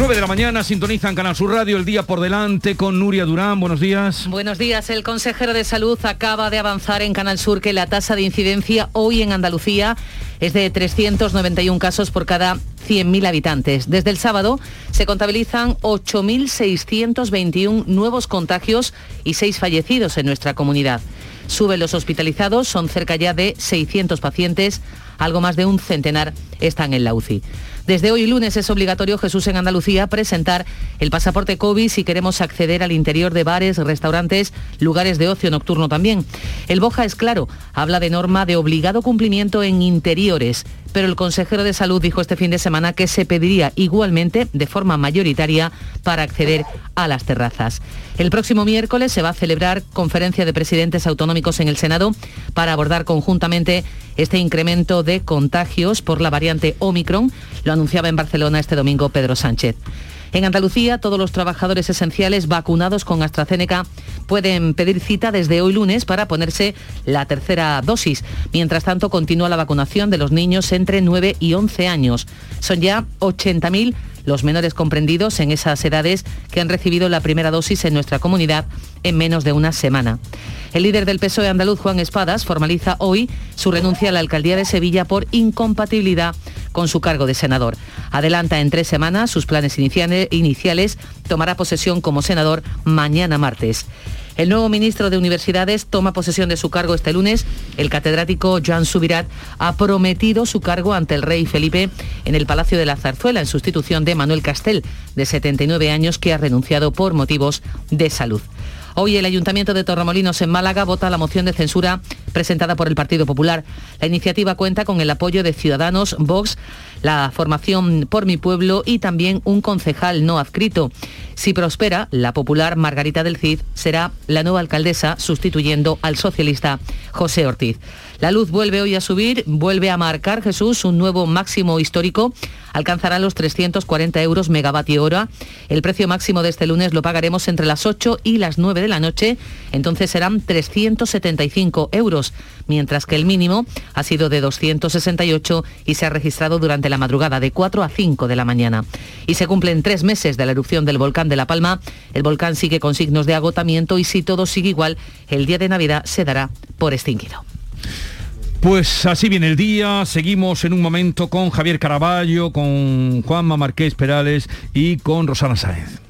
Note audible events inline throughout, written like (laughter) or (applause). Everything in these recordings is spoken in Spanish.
9 de la mañana sintonizan Canal Sur Radio, el día por delante con Nuria Durán. Buenos días. Buenos días. El consejero de Salud acaba de avanzar en Canal Sur que la tasa de incidencia hoy en Andalucía es de 391 casos por cada 100.000 habitantes. Desde el sábado se contabilizan 8.621 nuevos contagios y 6 fallecidos en nuestra comunidad. Suben los hospitalizados, son cerca ya de 600 pacientes, algo más de un centenar están en la UCI. Desde hoy lunes es obligatorio, Jesús, en Andalucía presentar el pasaporte COVID si queremos acceder al interior de bares, restaurantes, lugares de ocio nocturno también. El Boja es claro, habla de norma de obligado cumplimiento en interiores, pero el consejero de salud dijo este fin de semana que se pediría igualmente de forma mayoritaria para acceder a las terrazas. El próximo miércoles se va a celebrar conferencia de presidentes autonómicos en el Senado para abordar conjuntamente este incremento de contagios por la variante Omicron. Lo anunciaba en Barcelona este domingo Pedro Sánchez. En Andalucía, todos los trabajadores esenciales vacunados con AstraZeneca pueden pedir cita desde hoy lunes para ponerse la tercera dosis. Mientras tanto, continúa la vacunación de los niños entre 9 y 11 años. Son ya 80.000 los menores comprendidos en esas edades que han recibido la primera dosis en nuestra comunidad en menos de una semana. El líder del PSOE andaluz, Juan Espadas, formaliza hoy su renuncia a la alcaldía de Sevilla por incompatibilidad con su cargo de senador. Adelanta en tres semanas sus planes iniciales, tomará posesión como senador mañana martes. El nuevo ministro de Universidades toma posesión de su cargo este lunes. El catedrático Joan Subirat ha prometido su cargo ante el rey Felipe en el Palacio de la Zarzuela en sustitución de Manuel Castel, de 79 años, que ha renunciado por motivos de salud. Hoy el Ayuntamiento de Torremolinos en Málaga vota la moción de censura presentada por el Partido Popular. La iniciativa cuenta con el apoyo de Ciudadanos, Vox, la formación Por mi Pueblo y también un concejal no adscrito. Si prospera, la popular Margarita del Cid será la nueva alcaldesa sustituyendo al socialista José Ortiz. La luz vuelve hoy a subir, vuelve a marcar Jesús un nuevo máximo histórico, alcanzará los 340 euros megavatio hora. El precio máximo de este lunes lo pagaremos entre las 8 y las 9 de la noche, entonces serán 375 euros, mientras que el mínimo ha sido de 268 y se ha registrado durante la madrugada de 4 a 5 de la mañana. Y se cumplen tres meses de la erupción del volcán de La Palma. El volcán sigue con signos de agotamiento y si todo sigue igual, el día de Navidad se dará por extinguido. Pues así viene el día, seguimos en un momento con Javier Caraballo, con Juanma Marqués Perales y con Rosana Sáenz.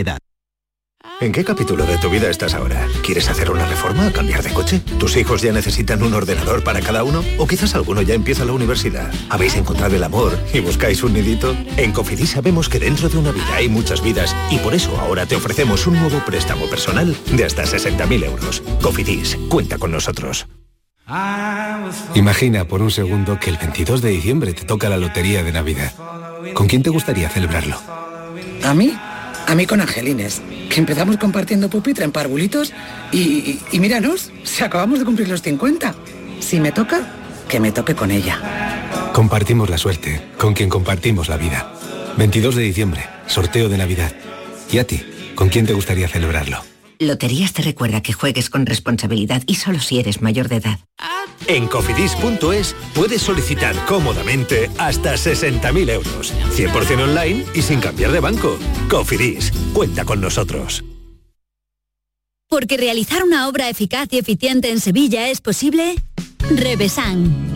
edad. ¿En qué capítulo de tu vida estás ahora? ¿Quieres hacer una reforma cambiar de coche? ¿Tus hijos ya necesitan un ordenador para cada uno? ¿O quizás alguno ya empieza la universidad? ¿Habéis encontrado el amor y buscáis un nidito? En Cofidis sabemos que dentro de una vida hay muchas vidas y por eso ahora te ofrecemos un nuevo préstamo personal de hasta 60.000 euros. Cofidis, cuenta con nosotros. Imagina por un segundo que el 22 de diciembre te toca la lotería de Navidad. ¿Con quién te gustaría celebrarlo? ¿A mí? A mí con Angelines, que empezamos compartiendo pupitre en parvulitos y, y, y míranos, si acabamos de cumplir los 50. Si me toca, que me toque con ella. Compartimos la suerte, con quien compartimos la vida. 22 de diciembre, sorteo de Navidad. ¿Y a ti? ¿Con quién te gustaría celebrarlo? Loterías te recuerda que juegues con responsabilidad y solo si eres mayor de edad. En cofidis.es puedes solicitar cómodamente hasta 60.000 euros. 100% online y sin cambiar de banco. Cofidis, cuenta con nosotros. Porque realizar una obra eficaz y eficiente en Sevilla es posible. Revesan.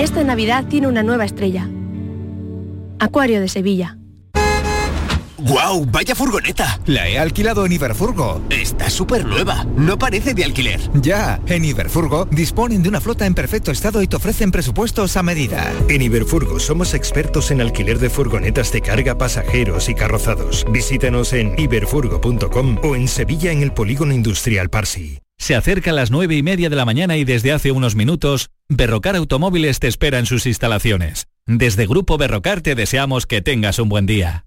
Esta Navidad tiene una nueva estrella. Acuario de Sevilla. ¡Guau! ¡Vaya furgoneta! La he alquilado en Iberfurgo. Está súper nueva. No parece de alquiler. Ya, en Iberfurgo disponen de una flota en perfecto estado y te ofrecen presupuestos a medida. En Iberfurgo somos expertos en alquiler de furgonetas de carga, pasajeros y carrozados. Visítanos en iberfurgo.com o en Sevilla en el Polígono Industrial Parsi. Se acerca a las nueve y media de la mañana y desde hace unos minutos, Berrocar Automóviles te espera en sus instalaciones. Desde Grupo Berrocar te deseamos que tengas un buen día.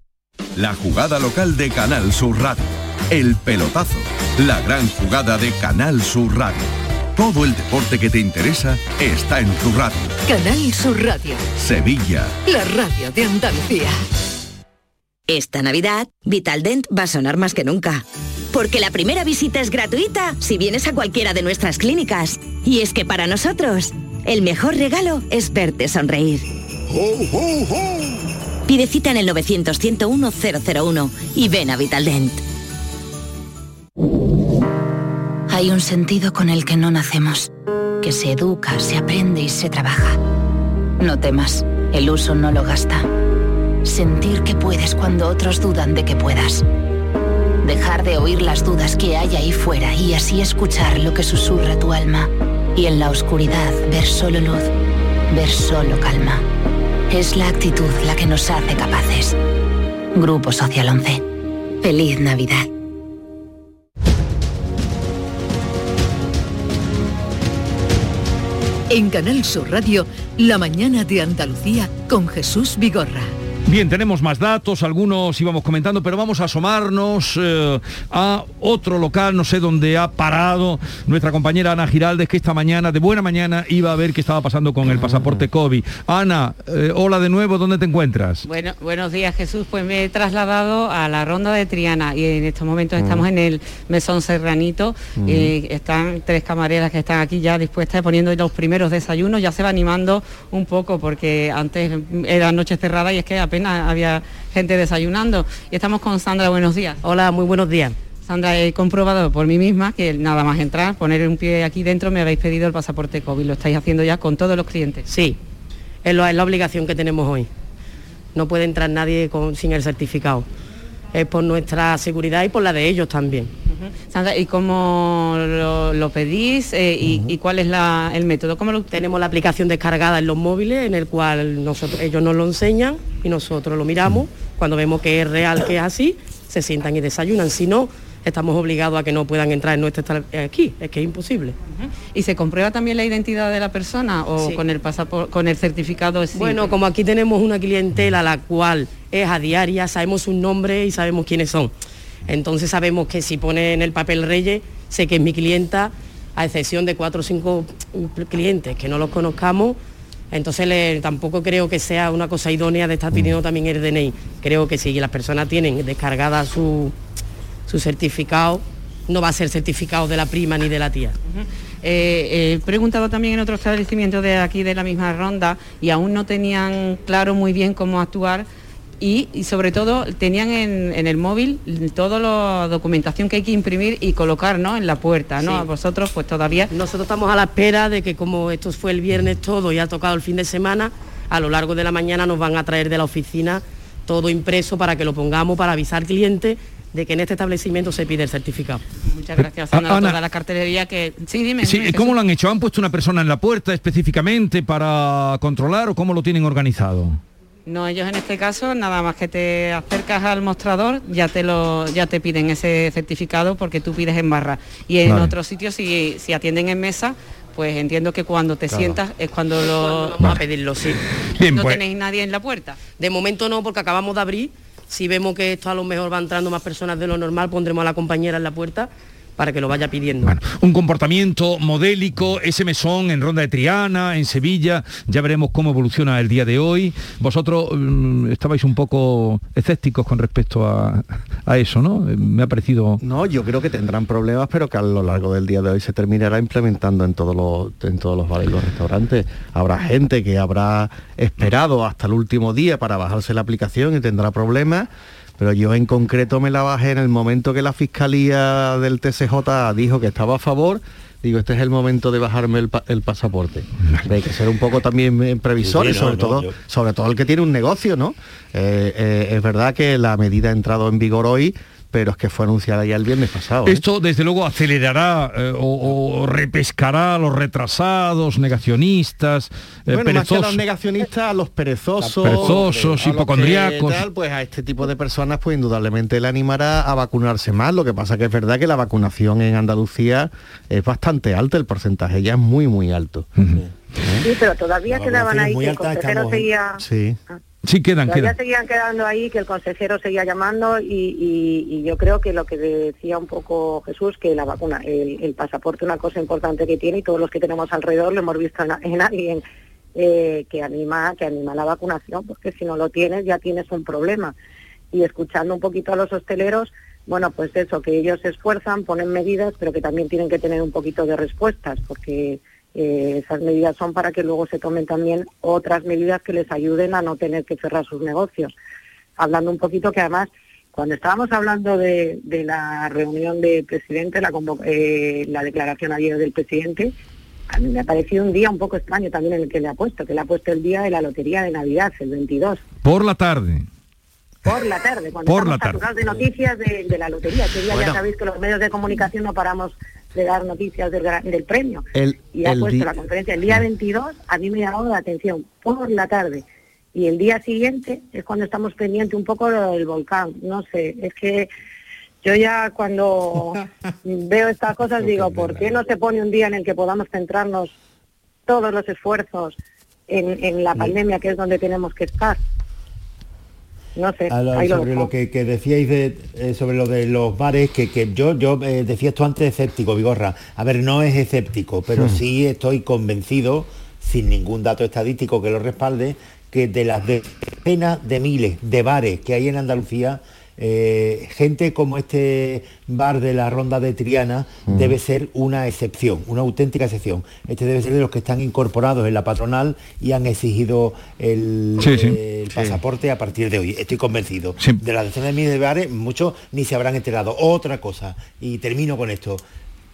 La jugada local de Canal Sur Radio. El pelotazo. La gran jugada de Canal Sur Radio. Todo el deporte que te interesa está en tu radio. Canal Sur Radio. Sevilla. La radio de Andalucía. Esta Navidad, Vitaldent va a sonar más que nunca. Porque la primera visita es gratuita si vienes a cualquiera de nuestras clínicas. Y es que para nosotros, el mejor regalo es verte sonreír. Pide cita en el 900-101-001 y ven a Vitaldent. Hay un sentido con el que no nacemos, que se educa, se aprende y se trabaja. No temas, el uso no lo gasta. Sentir que puedes cuando otros dudan de que puedas. Dejar de oír las dudas que hay ahí fuera y así escuchar lo que susurra tu alma. Y en la oscuridad ver solo luz, ver solo calma. Es la actitud la que nos hace capaces. Grupo Social 11. Feliz Navidad. En Canal Sur Radio, La mañana de Andalucía con Jesús Vigorra. Bien, tenemos más datos, algunos íbamos comentando, pero vamos a asomarnos eh, a otro local, no sé dónde ha parado nuestra compañera Ana Giraldes, que esta mañana, de buena mañana, iba a ver qué estaba pasando con el pasaporte COVID. Ana, eh, hola de nuevo, ¿dónde te encuentras? Bueno, buenos días Jesús, pues me he trasladado a la ronda de Triana y en estos momentos estamos en el mesón serranito, y están tres camareras que están aquí ya dispuestas poniendo los primeros desayunos, ya se va animando un poco porque antes era noche cerrada y es que apenas había gente desayunando. Y estamos con Sandra, buenos días. Hola, muy buenos días. Sandra, he comprobado por mí misma que nada más entrar, poner un pie aquí dentro, me habéis pedido el pasaporte COVID. Lo estáis haciendo ya con todos los clientes. Sí, es, la obligación que tenemos hoy. No puede entrar nadie con- sin el certificado. Es por nuestra seguridad y por la de ellos también. Sandra, ¿y cómo lo, lo pedís eh, y, y cuál es la- el método? ¿Cómo lo... Tenemos la aplicación descargada en los móviles en el cual nosotros, ellos nos lo enseñan y nosotros lo miramos. Cuando vemos que es real, que es así, se sientan y desayunan. Si no, estamos obligados a que no puedan entrar en nuestra aquí. Es que es imposible. ¿Y se comprueba también la identidad de la persona o Sí. con el pasaporte, con el certificado? es Bueno, como aquí tenemos una clientela la cual es a diaria, sabemos sus nombres y sabemos quiénes son. Entonces sabemos que si pone en el papel Reyes, sé que es mi clienta, a excepción de cuatro o cinco clientes que no los conozcamos, entonces le- tampoco creo que sea una cosa idónea de estar pidiendo también el DNI. Creo que si las personas tienen descargada su, su certificado, no va a ser certificado de la prima ni de la tía. Eh, he preguntado también en otros establecimientos de aquí de la misma ronda y aún no tenían claro muy bien cómo actuar y, y sobre todo tenían en, en el móvil toda la documentación que hay que imprimir y colocar ¿no? en la puerta. ¿no? Sí. A vosotros pues todavía... Nosotros estamos a la espera de que como esto fue el viernes todo y ha tocado el fin de semana, a lo largo de la mañana nos van a traer de la oficina todo impreso para que lo pongamos para avisar al cliente de que en este establecimiento se pide el certificado. Muchas gracias, Ana, Ana. toda la cartelería que... Sí, dime. Sí, dime, ¿Cómo lo han hecho? ¿Han puesto una persona en la puerta específicamente para controlar o cómo lo tienen organizado? No, ellos en este caso, nada más que te acercas al mostrador, ya te lo, ya te piden ese certificado porque tú pides en barra. Y en Vale. otros sitios, si, si atienden en mesa, pues entiendo que cuando te Claro. sientas es cuando lo Vamos a pedirlo, sí. Bien, no pues- tenéis nadie en la puerta. De momento no, porque acabamos de abrir. Si vemos que esto a lo mejor va entrando más personas de lo normal, pondremos a la compañera en la puerta para que lo vaya pidiendo. Un comportamiento modélico, ese mesón en Ronda de Triana, en Sevilla, ya veremos cómo evoluciona el día de hoy. Vosotros mm, estabais un poco escépticos con respecto a, a eso, ¿no? Eh, Me ha parecido... No, yo creo que tendrán problemas, pero que a lo largo del día de hoy se terminará implementando en todos los, en todos los bares y los restaurantes. Habrá gente que habrá esperado hasta el último día para bajarse la aplicación y tendrá problemas. Pero yo en concreto me la bajé en el momento que la Fiscalía del TCJ dijo que estaba a favor, digo, este es el momento de bajarme el, pa- el pasaporte. Hay que ser un poco también eh, previsores, Sí, sí, no, sobre, no, todo, yo- sobre todo el que tiene un negocio, ¿no? Eh, eh, es verdad que la medida ha entrado en vigor hoy, pero es que fue anunciada ya el viernes pasado. ¿eh? Esto, desde luego, acelerará eh, o, o repescará a los retrasados, negacionistas, eh, bueno, más que a perezosos. los negacionistas, a los perezosos, Perezosos, a los que hipocondríacos. tal, pues a este tipo de personas, pues indudablemente le animará a vacunarse más. Lo que pasa que es verdad que la vacunación en Andalucía es bastante alta, el porcentaje ya es muy, muy alto. Sí, pero todavía quedaban ahí muy que el alta, consejero estamos. Sí. Sí, quedan, Todavía quedan. seguían quedando ahí, que el consejero seguía llamando y, y- y yo creo que lo que decía un poco Jesús, que la vacuna, el, el pasaporte, una cosa importante que tiene y todos los que tenemos alrededor lo hemos visto en, en alguien eh, que anima que anima la vacunación, porque si no lo tienes ya tienes un problema. Y escuchando un poquito a los hosteleros, bueno, pues eso, que ellos se esfuerzan, ponen medidas, pero que también tienen que tener un poquito de respuestas, porque eh, esas medidas son para que luego se tomen también otras medidas que les ayuden a no tener que cerrar sus negocios. Hablando un poquito que además, cuando estábamos hablando de, de la reunión del presidente, la, convo- eh, la declaración ayer del presidente, a mí me ha parecido un día un poco extraño también en el que le ha puesto, que le ha puesto el día de la lotería de Navidad, el 22 Por la tarde. por la tarde, cuando Por estamos la tarde. de noticias de, de la lotería. Ese día Bueno. ya sabéis que los medios de comunicación no paramos de dar noticias del, del premio. El, Y ha el puesto la conferencia el día 22, a mí me ha llamado la atención, por la tarde. Y el día siguiente es cuando estamos pendientes un poco del volcán. No sé, es que yo ya cuando (laughs) veo estas cosas digo, ¿por qué no se pone un día en el que podamos centrarnos todos los esfuerzos en, en la pandemia, que es donde tenemos que estar? No sé, A lo- ahí lo sobre dejo. lo que, que decíais de, eh, sobre lo de los bares, que, que yo, yo eh, decía esto antes escéptico, Vigorra. A ver, no es escéptico, pero Hmm. sí estoy convencido, sin ningún dato estadístico que lo respalde, que de las decenas de miles de bares que hay en Andalucía, eh, gente como este bar de la Ronda de Triana Hmm. debe ser una excepción, una auténtica excepción. Este debe ser de los que están incorporados en la patronal y han exigido el, Sí, sí. el Sí. pasaporte a partir de hoy. Estoy convencido. De las decenas de miles de bares, muchos ni se habrán enterado. Otra cosa, y termino con esto.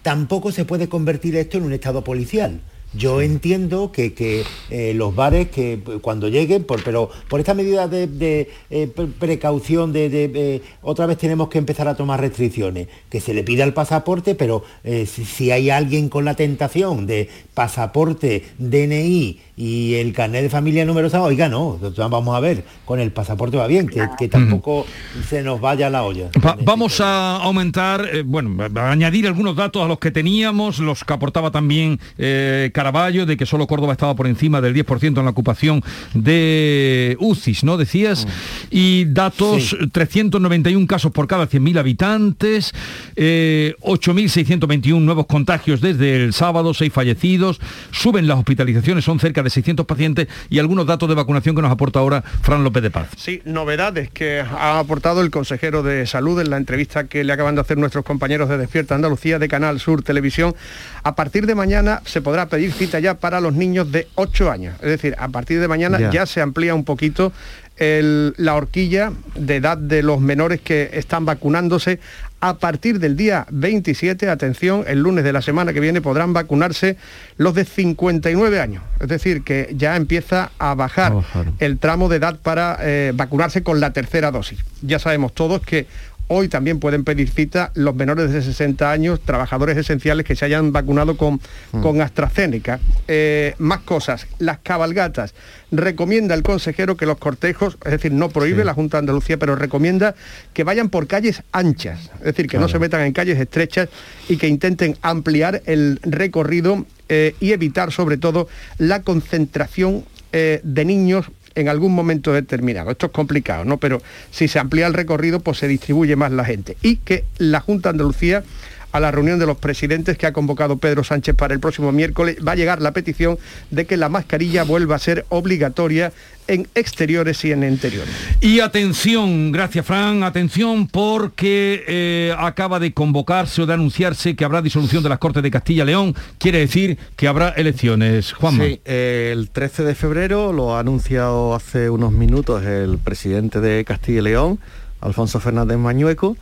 Tampoco se puede convertir esto en un estado policial. Yo entiendo que, que, eh, los bares que eh, cuando lleguen, por, pero por esta medida de, de, eh, pre- precaución, de, de, eh, otra vez tenemos que empezar a tomar restricciones, que se le pida el pasaporte, pero si, si hay alguien con la tentación de pasaporte, DNI y el carnet de familia numerosa, oiga, no, vamos a ver, con el pasaporte va bien, que, que tampoco se nos vaya la olla. Va- vamos a aumentar, eh, bueno, a añadir algunos datos a los que teníamos, los que aportaba también eh, Caraballo, de que solo Córdoba estaba por encima del 10% en la ocupación de UCIs, ¿no? Decías. Y datos, 391 casos por cada 100.000 habitantes, eh, 8.621 nuevos contagios desde el sábado, 6 fallecidos, suben las hospitalizaciones, son cerca de 600 pacientes y algunos datos de vacunación que nos aporta ahora Fran López de Paz. Sí, novedades que ha aportado el consejero de salud en la entrevista que le acaban de hacer nuestros compañeros de Despierta Andalucía de Canal Sur Televisión. A partir de mañana se podrá pedir cita ya para los niños de 8 años. Es decir, a partir de mañana Ya. ya, se amplía un poquito el- la horquilla de edad de los menores que están vacunándose. A partir del día 27, atención, el lunes de la semana que viene podrán vacunarse los de 59 años. Es decir, que ya empieza a bajar el tramo de edad para eh, vacunarse con la tercera dosis. Ya sabemos todos que hoy también pueden pedir cita los menores de 60 años, trabajadores esenciales que se hayan vacunado con, con AstraZeneca. Eh, más cosas, las cabalgatas. Recomienda el consejero que los cortejos, es decir, no prohíbe la Junta de Andalucía, pero recomienda que vayan por calles anchas, es decir, que no se metan en calles estrechas y que intenten ampliar el recorrido eh, y evitar sobre todo la concentración eh, de niños en algún momento determinado. Esto es complicado, ¿no? Pero si se amplía el recorrido, pues se distribuye más la gente. Y que la Junta de Andalucía a la reunión de los presidentes que ha convocado Pedro Sánchez para el próximo miércoles, va a llegar la petición de que la mascarilla vuelva a ser obligatoria en exteriores y en interiores. Y atención, gracias Fran, atención porque eh, acaba de convocarse o de anunciarse que habrá disolución de las Cortes de Castilla-León, quiere decir que habrá elecciones. Juanma. Sí, eh, el 13 de febrero lo ha anunciado hace unos minutos el presidente de Castilla y León, Alfonso Fernández Mañueco,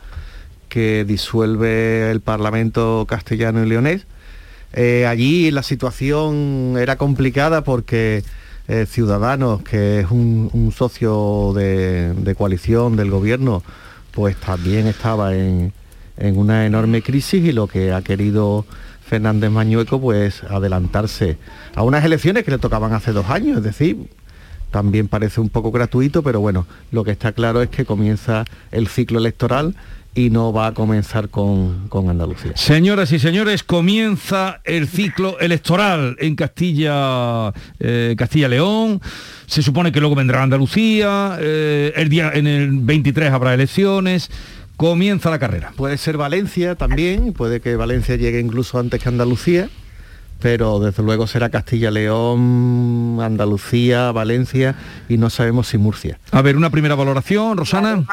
que disuelve el Parlamento castellano y leonés. Eh, allí la situación era complicada porque eh, Ciudadanos, que es un, socio de, coalición del gobierno, pues también estaba en, en una enorme crisis y lo que ha querido Fernández Mañueco pues adelantarse a unas elecciones que le tocaban hace dos años, es decir, también parece un poco gratuito, pero bueno, lo que está claro es que comienza el ciclo electoral y no va a comenzar con, Andalucía. Señoras y señores, comienza el ciclo electoral en Castilla, eh, Castilla León. Se supone que luego vendrá Andalucía. Eh, el día en el 23 habrá elecciones. Comienza la carrera. Puede ser Valencia también, puede que Valencia llegue incluso antes que Andalucía pero desde luego será Castilla-León, Andalucía, Valencia y no sabemos si Murcia. A ver, una primera valoración, Rosana.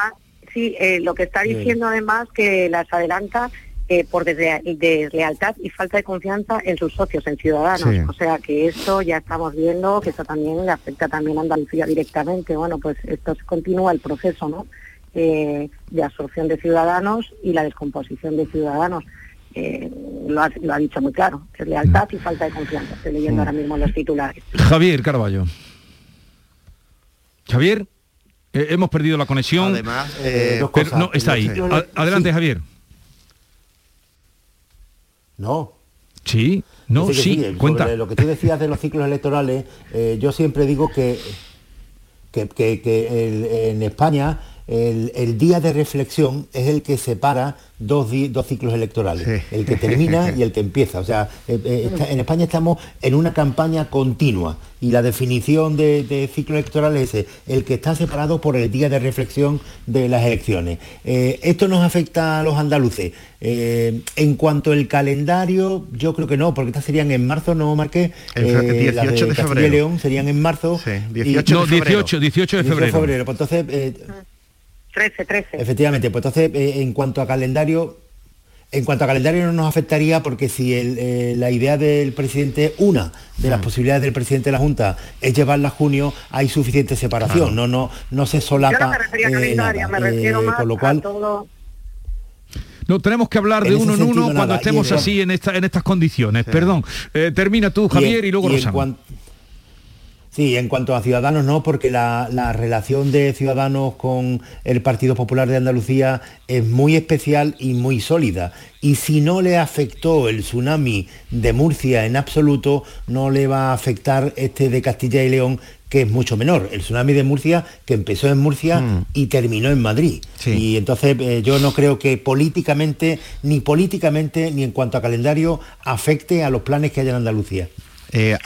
Sí, eh, lo que está diciendo además que las adelanta eh, por deslealtad y falta de confianza en sus socios, en ciudadanos. O sea que esto ya estamos viendo que esto también le afecta también a Andalucía directamente. Bueno, pues esto continúa el proceso ¿no? Eh, de absorción de ciudadanos y la descomposición de ciudadanos. Eh, lo, ha, dicho muy claro, que es lealtad y falta de confianza. Estoy leyendo ahora mismo los titulares. Javier Carballo. Javier, eh, hemos perdido la conexión. Además, eh, no, está ahí. adelante, Javier. No. Sí, no, sí, cuenta. lo que tú decías de los ciclos electorales, yo siempre digo que, que, en España el, día de reflexión es el que separa dos, dos ciclos electorales, el que termina y el que empieza. O sea, eh, eh, en España estamos en una campaña continua y la definición de, ciclo electoral es ese, el que está separado por el día de reflexión de las elecciones. Eh, esto nos afecta a los andaluces. en cuanto al calendario, yo creo que no, porque estas serían en marzo, ¿no, Marqué? El 18 de, febrero. León serían en marzo. 18, no, 18, 18 de febrero. febrero. Pues entonces, 13, 13. Efectivamente, pues entonces eh, en cuanto a calendario, en cuanto a calendario no nos afectaría porque si eh, la idea del presidente, una de las mm. posibilidades del presidente de la Junta es llevarla a junio, hay suficiente separación, no, no, no se solapa. Yo no me refería a eh, calendario, me refiero más con lo cual, No, tenemos que hablar de uno en uno cuando estemos así en, esta, en estas condiciones. Perdón. termina tú, Javier, y, luego Rosana. Sí, en cuanto a Ciudadanos no, porque la, relación de Ciudadanos con el Partido Popular de Andalucía es muy especial y muy sólida. Y si no le afectó el tsunami de Murcia en absoluto, no le va a afectar este de Castilla y León, que es mucho menor. El tsunami de Murcia, que empezó en Murcia mm. y terminó en Madrid. Y entonces eh, yo no creo que políticamente, ni políticamente, ni en cuanto a calendario, afecte a los planes que hay en Andalucía. Eh,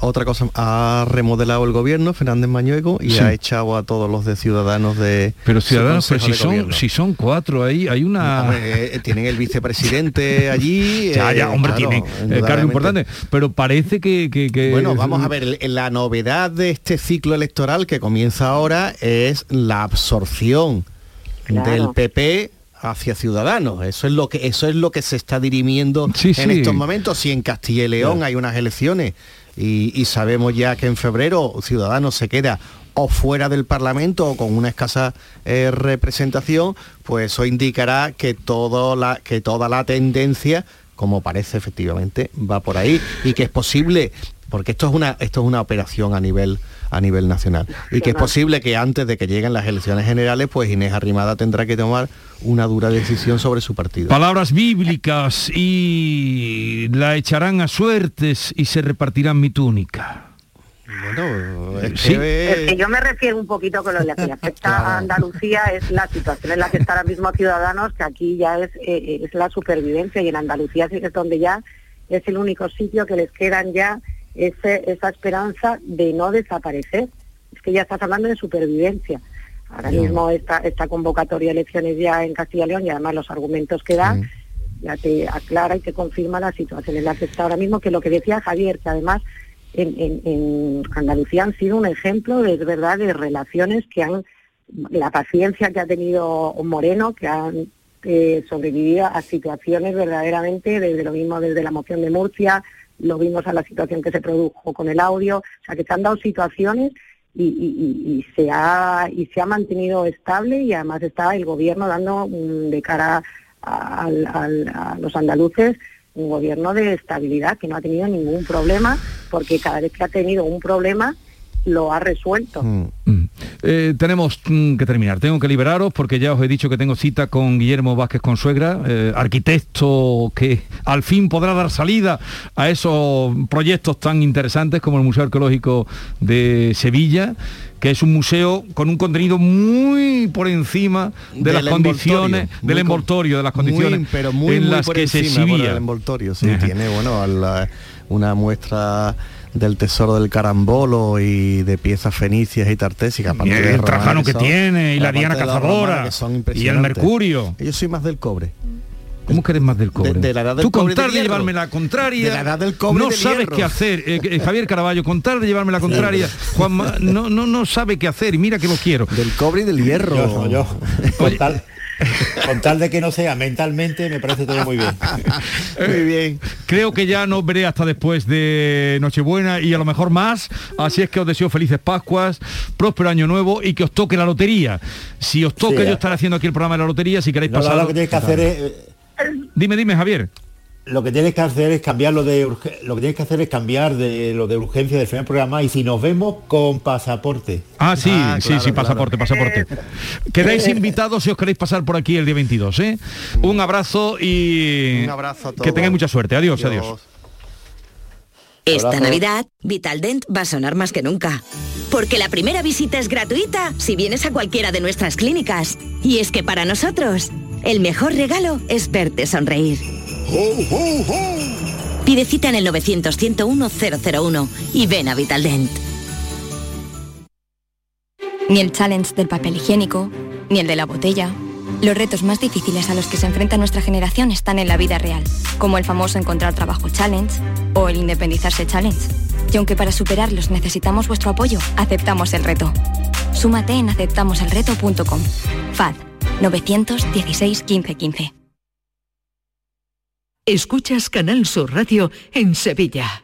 otra cosa, ha remodelado el gobierno, Fernández Mañueco, y ha echado a todos los de Ciudadanos de... Pero Ciudadanos, si, son, si son cuatro ahí, hay una... Eh, tienen el vicepresidente (laughs) allí... ya, ya, hombre, tienen cargo importante, pero parece que, Bueno, vamos a ver, la novedad de este ciclo electoral que comienza ahora es la absorción del PP hacia Ciudadanos. Eso es lo que eso es lo que se está dirimiendo en estos momentos. Si en Castilla y León hay unas elecciones y, sabemos ya que en febrero Ciudadanos se queda o fuera del Parlamento o con una escasa eh, representación, pues eso indicará que, todo la, que toda la tendencia, como parece efectivamente, va por ahí y que es posible, porque esto es una, esto es una operación a nivel a nivel nacional. Y que es posible que antes de que lleguen las elecciones generales, pues Inés Arrimada tendrá que tomar una dura decisión sobre su partido. Palabras bíblicas y la echarán a suertes y se repartirán mi túnica. Bueno, es que... yo me refiero un poquito con lo que le afecta a Andalucía es la situación en la que está ahora mismo Ciudadanos, que aquí ya es, eh, es la supervivencia y en Andalucía sí que es donde ya es el único sitio que les quedan ya esa esperanza de no desaparecer. Es que ya estás hablando de supervivencia. Ahora mismo esta, esta convocatoria de elecciones ya en Castilla y León y además los argumentos que da ya te aclara y te confirma la situación en la que está ahora mismo, que lo que decía Javier, que además en, Andalucía han sido un ejemplo de verdad de relaciones que han, la paciencia que ha tenido Moreno, que han eh, sobrevivido a situaciones verdaderamente desde lo mismo desde la moción de Murcia, lo vimos a la situación que se produjo con el audio, o sea que se han dado situaciones y, se ha y se ha mantenido estable y además está el gobierno dando mm, de cara a, los andaluces un gobierno de estabilidad que no ha tenido ningún problema, porque cada vez que ha tenido un problema lo ha resuelto. Mm. Mm. Eh, tenemos mm, que terminar, tengo que liberaros porque ya os he dicho que tengo cita con Guillermo Vázquez Consuegra, eh, arquitecto que al fin podrá dar salida a esos proyectos tan interesantes como el Museo Arqueológico de Sevilla que es un museo con un contenido muy por encima de las condiciones del envoltorio, de las condiciones pero muy, en las por que se encima, exhibía. el envoltorio, sí, tiene bueno la- una muestra del tesoro del carambolo y de piezas fenicias y tartésicas. Y el trajano que son- tiene, y la diana cazadora, y el mercurio. Yo soy más del cobre. ¿Cómo que eres más del cobre? De- de la edad del Tú cobre contar de llevarme la contraria, De la edad del cobre no del sabes hierro. qué hacer. Eh, eh, Javier Caraballo, contar de llevarme la contraria, Juanma no, no, no sabe qué hacer y mira que lo quiero. Del cobre y del hierro. Yo, yo. Con tal, con tal de que no sea mentalmente, me parece todo muy bien. (laughs) Muy bien. Creo que ya no os veré hasta después de Nochebuena y a lo mejor más. Así es que os deseo felices Pascuas, próspero año nuevo y que os toque la lotería. Si os toca Sí, yo eh. estar haciendo aquí el programa de la lotería, si queréis No, pasar. lo que tienes que hacer es eh, Dime, dime, Javier. lo que tienes que hacer es cambiar lo de lo que tienes que hacer es cambiar de lo de urgencia del primer programa y si nos vemos con pasaporte. Ah, sí, Ah, sí, claro, sí, claro. pasaporte, pasaporte. (laughs) Quedáis invitados si os queréis pasar por aquí el día 22, ¿eh? Un abrazo y Un abrazo a que todos. tengáis mucha suerte. Adiós, adiós. Esta Abrazo. Navidad, Vitaldent va a sonar más que nunca. Porque la primera visita es gratuita si vienes a cualquiera de nuestras clínicas. Y es que para nosotros, el mejor regalo es verte sonreír. Pide cita en el 900-101-001 y ven a Vitaldent. Ni el challenge del papel higiénico, ni el de la botella. Los retos más difíciles a los que se enfrenta nuestra generación están en la vida real, como el famoso encontrar trabajo challenge o el independizarse challenge. Y aunque para superarlos necesitamos vuestro apoyo, aceptamos el reto. Súmate en aceptamoselreto.com. FAD 916 15 15. Escuchas Canal Sur Radio en Sevilla.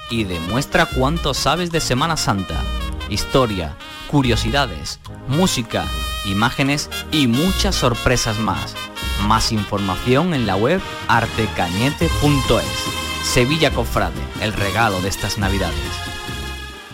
y demuestra cuánto sabes de Semana Santa. Historia, curiosidades, música, imágenes y muchas sorpresas más. Más información en la web artecañete.es. Sevilla Cofrade, el regalo de estas navidades.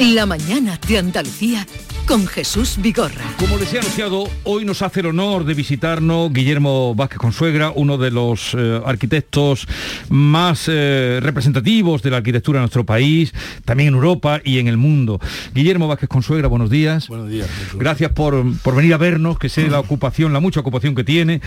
La mañana de Andalucía con Jesús Vigorra. Como les he anunciado, hoy nos hace el honor de visitarnos Guillermo Vázquez Consuegra, uno de los eh, arquitectos más eh, representativos de la arquitectura en nuestro país, también en Europa y en el mundo. Guillermo Vázquez Consuegra, buenos días. Buenos días. Gracias por, por venir a vernos, que sé la (laughs) ocupación, la mucha ocupación que tiene.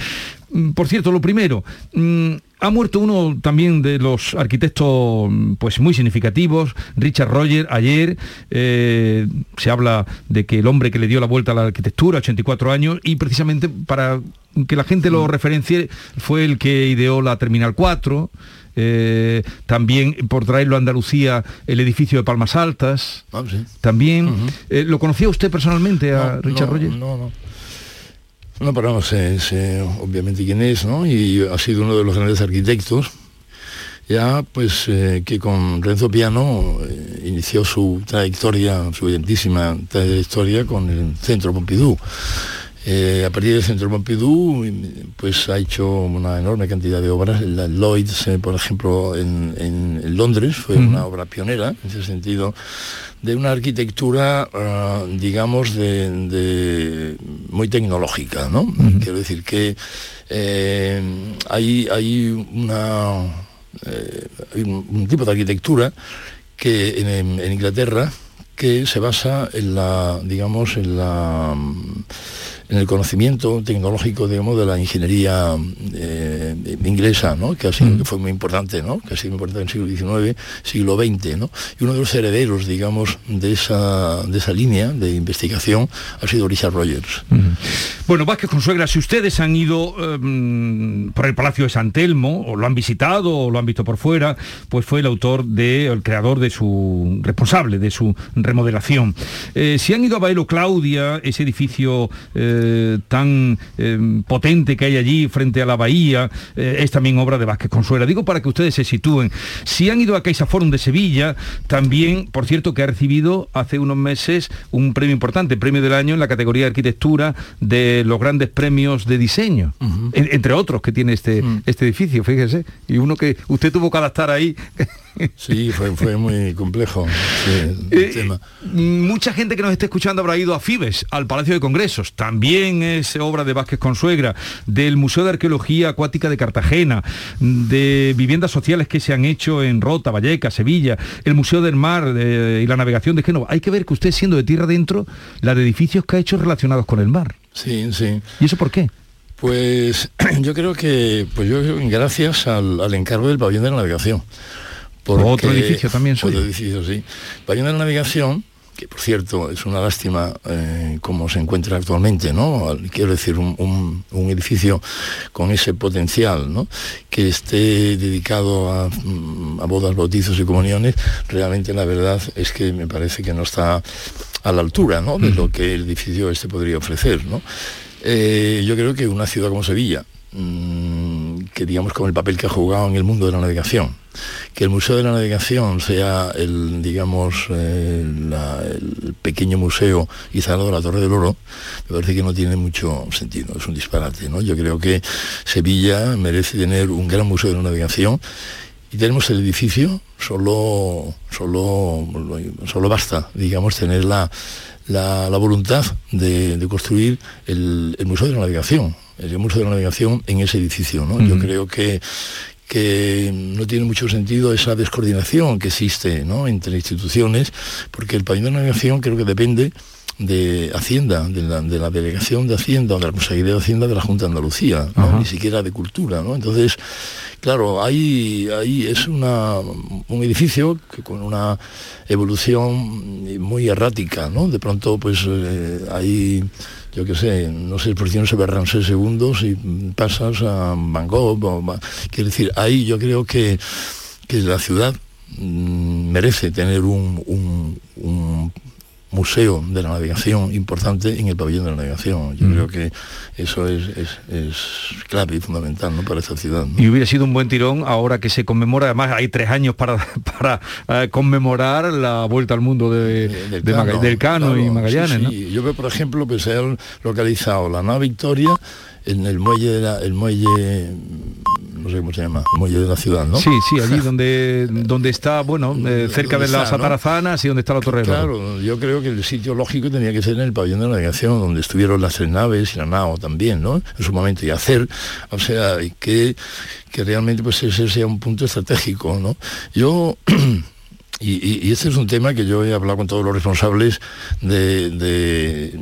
Mm, Por cierto, lo primero, mm, ha muerto uno también de los arquitectos mm, pues muy significativos, Richard Roger, ayer eh, se habla de que el hombre que le dio la vuelta a la arquitectura, 84 años, y precisamente para que la gente lo referencie, fue el que ideó la Terminal 4, eh, también por traerlo a Andalucía el edificio de Palmas Altas, Ah, sí. también. Eh, ¿Lo conocía usted personalmente a No, Richard no, Roger? No, no. No, pero no sé, sé obviamente quién es, ¿no? Y ha sido uno de los grandes arquitectos, ya pues eh, que con Renzo Piano eh, inició su trayectoria, su brillantísima trayectoria con el Centro Pompidou. Eh, a partir del Centro Pompidou, pues ha hecho una enorme cantidad de obras. La Lloyds, eh, por ejemplo, en, en- Londres, fue una obra pionera en ese sentido, de una arquitectura, ah, digamos, de, de- muy tecnológica, ¿no? Quiero decir que eh, hay, hay una eh, un, un tipo de arquitectura que en, en- en Inglaterra que se basa en la, digamos, en la en el conocimiento tecnológico, digamos, de la ingeniería eh, inglesa, ¿no? Que ha sido, que fue muy importante, ¿no? Que ha sido muy importante en el siglo XIX, siglo XX, ¿no? Y uno de los herederos, digamos, de esa, de esa línea de investigación ha sido Richard Rogers. Bueno, Vázquez Consuegra, si ustedes han ido em, por el Palacio de San Telmo, o lo han visitado, o lo han visto por fuera, pues fue el autor de, el creador de su, responsable de su remodelación. Eh, si han ido a Baelo Claudia, ese edificio eh, tan em, potente que hay allí frente a la bahía, eh, es también obra de Vázquez Consuegra. Digo para que ustedes se sitúen. Si han ido a Caixa Forum de Sevilla, también, por cierto, que ha recibido hace unos meses un premio importante, premio del año en la categoría de arquitectura de los grandes premios de diseño, en- entre otros que tiene este, este edificio, fíjese. Y uno que usted tuvo que adaptar ahí. Sí, fue, fue muy complejo sí, el Eh, tema. Mucha gente que nos esté escuchando habrá ido a Fibes, al Palacio de Congresos. También es obra de Vázquez Consuegra, del Museo de Arqueología Acuática de Cartagena, de viviendas sociales que se han hecho en Rota, Vallecas, Sevilla, el Museo del Mar eh, y la Navegación de Génova. Hay que ver que usted, siendo de tierra adentro, la de edificios que ha hecho relacionados con el mar. Sí, sí. ¿Y eso por qué? Pues (clears throat) yo creo que, pues yo gracias al, al encargo del pabellón de la navegación. Otro edificio también suyo. Otro edificio, sí. Pabellón de la navegación, que por cierto es una lástima eh, como se encuentra actualmente, ¿no? Quiero decir, un, un- un edificio con ese potencial, ¿no? Que esté dedicado a, mm, a bodas, bautizos y comuniones, realmente la verdad es que me parece que no está a la altura, ¿no? De lo que el edificio este podría ofrecer, ¿no? Eh, yo creo que una ciudad como Sevilla, mm, que digamos con el papel que ha jugado en el mundo de la navegación, que el Museo de la Navegación sea el, digamos, eh, el pequeño museo instalado en la Torre del Oro, me parece que no tiene mucho sentido, es un disparate, ¿no? Yo creo que Sevilla merece tener un gran museo de la navegación y tenemos el edificio, solo, solo, solo basta, digamos, tener la, la, voluntad de, construir el Museo de la Navegación, el Museo de la Navegación en ese edificio. ¿no? Yo creo que que no tiene mucho sentido esa descoordinación que existe ¿no? entre instituciones, porque el pabellón de navegación creo que depende de Hacienda, de la, de la delegación de Hacienda o de la Consejería de Hacienda de la Junta de Andalucía, ni siquiera de Cultura. ¿no? Entonces, claro, ahí, ahí es una, un edificio que con una evolución muy errática, ¿no? De pronto, pues eh, hay, yo qué sé, no sé, se verán seis segundos y pasas a Gogh. o quiero decir, ahí yo creo que, que la ciudad mm, merece tener un museo de la navegación importante en el pabellón de la navegación. Yo creo que eso es, es- es clave y fundamental ¿no? para esta ciudad. ¿no? Y hubiera sido un buen tirón ahora que se conmemora, además hay tres años para, (laughs) para eh, conmemorar la vuelta al mundo de, de Maga- del Cano y Magallanes, sí. Yo veo, por ejemplo, que se han localizado la nave Victoria en el muelle, de la- el muelle no sé cómo se llama, el muelle de la ciudad, ¿no? Sí, sí, allí (laughs) donde, donde está, bueno, eh, cerca de las atarazanas y donde está la torre. Claro, yo creo que el sitio lógico tenía que ser en el pabellón de navegación, donde estuvieron las tres naves y la nao también, ¿no? En su momento, y hacer, o sea, que, que realmente pues ese sea un punto estratégico, ¿no? Yo (clears throat) Y, este es un tema que yo he hablado con todos los responsables de, de,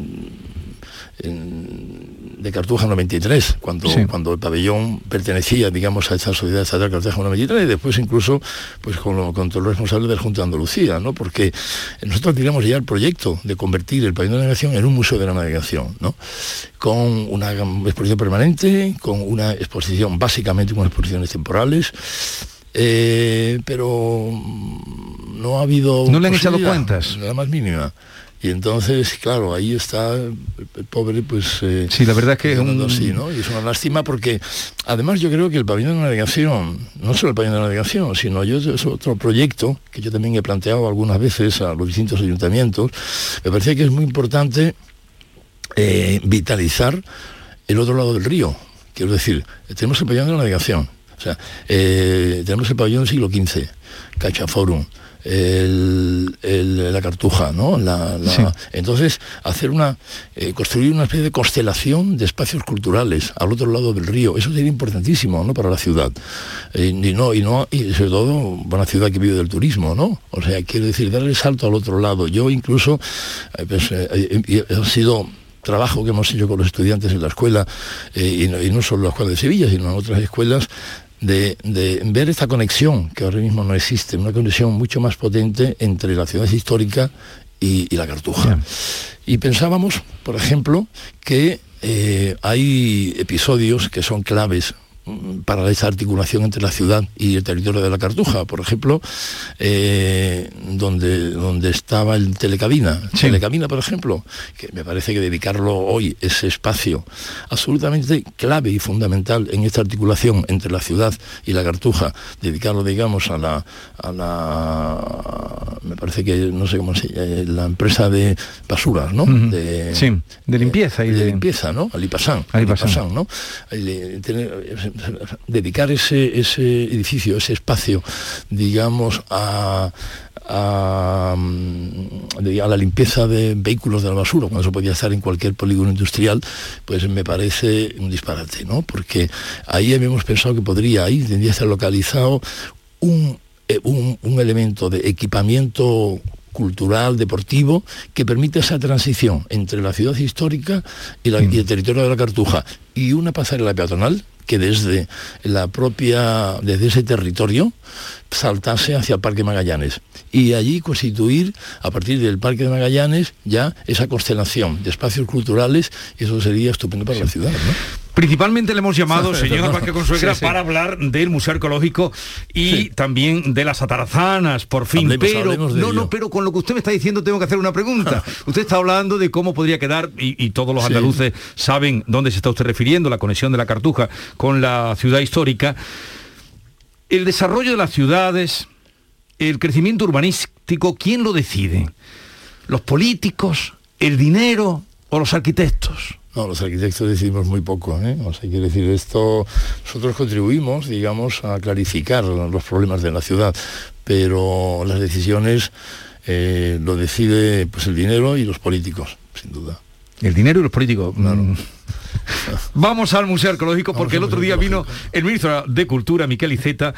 de Cartuja 93, cuando, cuando el pabellón pertenecía, digamos, a esta sociedad estatal Cartuja 93, y después incluso pues con, con todos los responsables de la Junta de Andalucía, ¿no? porque nosotros teníamos ya el proyecto de convertir el pabellón de navegación en un museo de la navegación, ¿no? con una exposición permanente, con una exposición, básicamente con exposiciones temporales, eh, pero no ha habido... ¿No le han echado cuentas? La más mínima. Y entonces, claro, ahí está el, pobre, pues... Eh, sí, la verdad es que es un... así, ¿no? Y es una lástima porque, además yo creo que el pabellón de navegación, no solo el pabellón de navegación, sino yo es otro proyecto que yo también he planteado algunas veces a los distintos ayuntamientos, me parece que es muy importante eh, vitalizar el otro lado del río. Quiero decir, tenemos el pabellón de navegación, o sea, eh, tenemos el pabellón del siglo XV, Cachaforum, el, la cartuja, ¿no? La, Entonces, hacer una, eh, construir una especie de constelación de espacios culturales al otro lado del río, eso sería importantísimo, ¿no? Para la ciudad. Eh, y no, y no, y sobre todo, una ciudad que vive del turismo, ¿no? O sea, quiero decir, darle salto al otro lado. Yo incluso, pues, ha sido trabajo que hemos hecho con los estudiantes en la escuela, y, no, y, no, solo en la escuela de Sevilla, sino en otras escuelas, de, ver esta conexión, que ahora mismo no existe, una conexión mucho más potente entre la ciudad histórica y, la cartuja. Y pensábamos, por ejemplo, que eh, hay episodios que son claves para esa articulación entre la ciudad y el territorio de la Cartuja. Por ejemplo, eh, donde, donde estaba el telecabina. Telecabina, por ejemplo, que me parece que dedicarlo hoy, ese espacio absolutamente clave y fundamental en esta articulación entre la ciudad y la Cartuja, dedicarlo, digamos, a la, a la me parece que, no sé cómo se llama, eh, la empresa de basuras, ¿no? de, sí, de limpieza. y de, limpieza, ¿no? Alipasán. Alipasán, ¿no? Dedicar ese, ese edificio, ese espacio, digamos, a, a, a, la limpieza de vehículos de la basura, cuando eso podía estar en cualquier polígono industrial, pues me parece un disparate, ¿no? Porque ahí habíamos pensado que podría, ahí tendría que estar localizado un, eh, un, un elemento de equipamiento cultural, deportivo, que permite esa transición entre la ciudad histórica y, la, y el territorio de la Cartuja. Y una pasarela peatonal que desde la propia, desde ese territorio, saltase hacia el Parque Magallanes y allí constituir a partir del Parque de Magallanes ya esa constelación de espacios culturales y eso sería estupendo para la ciudad. Principalmente le hemos llamado, señor Vázquez Consuegra, para hablar del Museo Arqueológico y también de las atarzanas, por fin. pero no, no, pero con lo que usted me está diciendo tengo que hacer una pregunta. (laughs) usted está hablando de cómo podría quedar, y, todos los andaluces saben dónde se está usted refiriendo, la conexión de la Cartuja con la ciudad histórica. El desarrollo de las ciudades, el crecimiento urbanístico, ¿quién lo decide? ¿Los políticos? ¿El dinero? ¿O los arquitectos? No, los arquitectos decidimos muy poco, ¿eh? O sea, quiere decir, esto, nosotros contribuimos, digamos, a clarificar los problemas de la ciudad, pero las decisiones eh, lo decide pues el dinero y los políticos, sin duda. El dinero y los políticos. Mm. Vamos al Museo Arqueológico porque el otro día vino el ministro de Cultura, Miquel Iceta,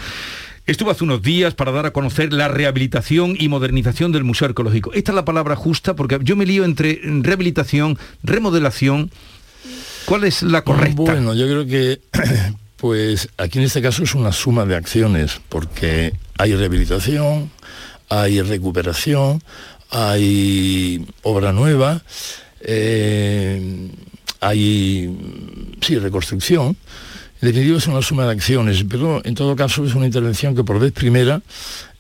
Estuvo hace unos días para dar a conocer la rehabilitación y modernización del Museo Arqueológico. Esta es la palabra justa porque yo me lío entre rehabilitación, remodelación. ¿Cuál es la correcta? Bueno, yo creo que (clears throat) pues aquí en este caso es una suma de acciones porque hay rehabilitación, hay recuperación, hay obra nueva, eh, hay sí, reconstrucción en es una suma de acciones, pero en todo caso es una intervención que por vez primera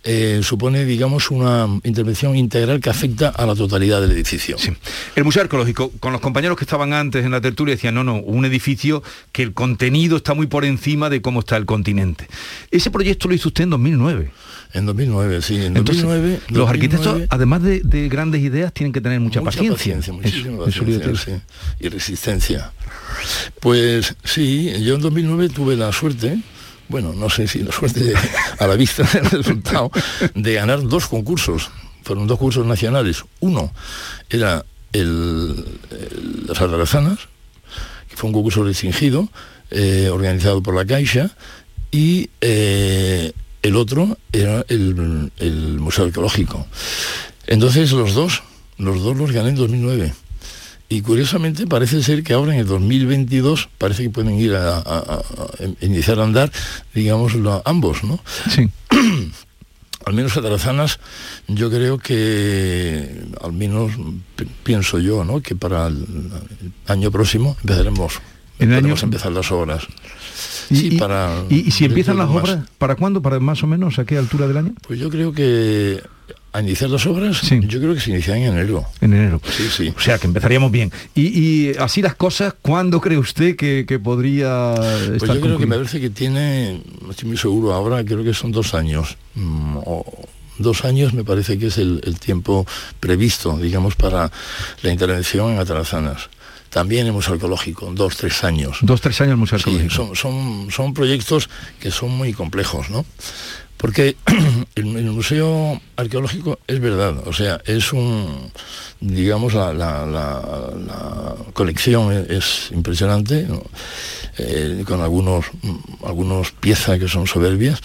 eh, supone, digamos, una intervención integral que afecta a la totalidad del edificio. El Museo Arqueológico, con los compañeros que estaban antes en la tertulia, decían, no, no, un edificio que el contenido está muy por encima de cómo está el continente. Ese proyecto lo hizo usted en 2009. En 2009, sí. En 2009, los arquitectos, además de, grandes ideas, tienen que tener mucha, paciencia. y resistencia. Pues sí, yo en 2009 tuve la suerte, bueno, no sé si la suerte (laughs) a la vista del resultado, de ganar dos concursos. Fueron dos concursos nacionales. Uno era el, las Aldrazanas, que fue un concurso restringido, eh, organizado por la Caixa, y eh, el otro era el, el Museo Arqueológico. Entonces los dos, los dos los gané en 2009. Y curiosamente parece ser que ahora en el 2022 parece que pueden ir a, a- a- a iniciar a andar, digamos, ambos, ¿no? Sí. (clears throat) al menos Atarazanas, yo creo que, al menos pi- pienso yo, ¿no? Que para el año próximo empezaremos, En el podemos año- empezar las obras. Y- sí, y- para... Y, y si empiezan las obras, más. ¿para cuándo? ¿Para más o menos a qué altura del año? Pues yo creo que a iniciar las obras, yo creo que se inician en enero. En enero. Sí, sí. O sea, que empezaríamos bien. Y, y así las cosas, ¿cuándo cree usted que, que podría Pues estar yo creo que me parece que tiene, estoy muy seguro ahora, creo que son dos años. mm, o dos años me parece que es el, el tiempo previsto, digamos, para la intervención en Atarazanas. También el Museo Arqueológico, dos, tres años. Dos, tres años el Museo Sí, Arqueológico. son, son, son proyectos que son muy complejos, ¿no? Porque (clears throat) el, el Museo Arqueológico es verdad, o sea, es un, digamos, la, la- la- la colección es, es impresionante, ¿no? Eh, con algunos, algunos piezas que son soberbias,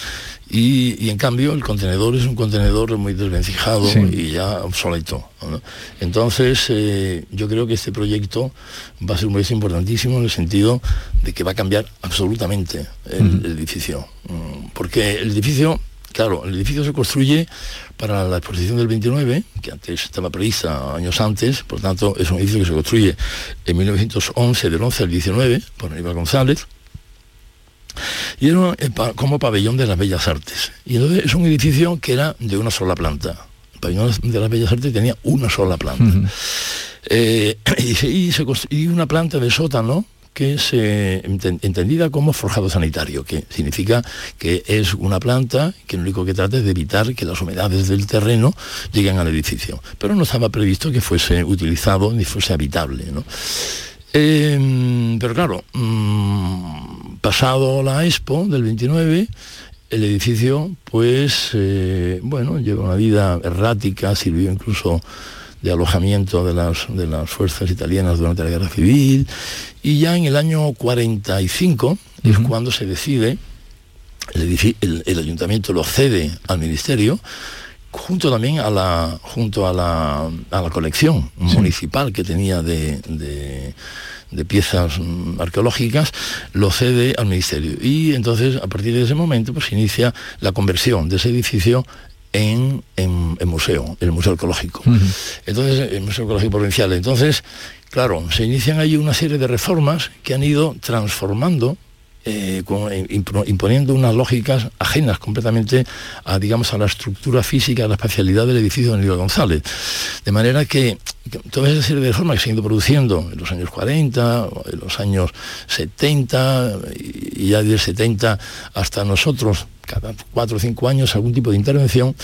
y, y en cambio el contenedor es un contenedor muy desvencijado Sí. y ya obsoleto. ¿no? Entonces, eh, yo creo que este proyecto va a ser un proyecto importantísimo en el sentido de que va a cambiar absolutamente el, el edificio. Porque el edificio, claro, el edificio se construye para la exposición del 29, que antes estaba prevista años antes, por tanto es un edificio que se construye en 1911, del 11 al 19, por Aníbal González, y era como pabellón de las bellas artes. Y entonces es un edificio que era de una sola planta. El pabellón de las bellas artes tenía una sola planta. Eh, (clears throat) y, se, y se constru- y una planta de sótano que es eh, enten- entendida como forjado sanitario, que significa que es una planta que lo único que trata es de evitar que las humedades del terreno lleguen al edificio. Pero no estaba previsto que fuese utilizado ni fuese habitable. ¿no? Eh, pero claro, mm, pasado la Expo del 29, el edificio, pues, eh, bueno, lleva una vida errática, sirvió incluso de alojamiento de las, de las fuerzas italianas durante la guerra civil, y ya en el año 45 es cuando se decide, el, edifi- el- el ayuntamiento lo cede al ministerio, junto también a la junto a la, a la colección municipal que tenía de, de- de piezas mm, arqueológicas lo cede al ministerio y entonces a partir de ese momento pues se inicia la conversión de ese edificio en, en- en museo, el museo arqueológico. Entonces, el Museo Arqueológico Provincial. Entonces, claro, se inician ahí una serie de reformas que han ido transformando eh, con- eh, imponiendo unas lógicas ajenas completamente a, digamos, a la estructura física, a la espacialidad del edificio de Aníbal González. De manera que, que toda esa serie de reformas que se han ido produciendo en los años 40, o en los años 70, y ya de 70 hasta nosotros, cada cuatro o cinco años, algún tipo de intervención,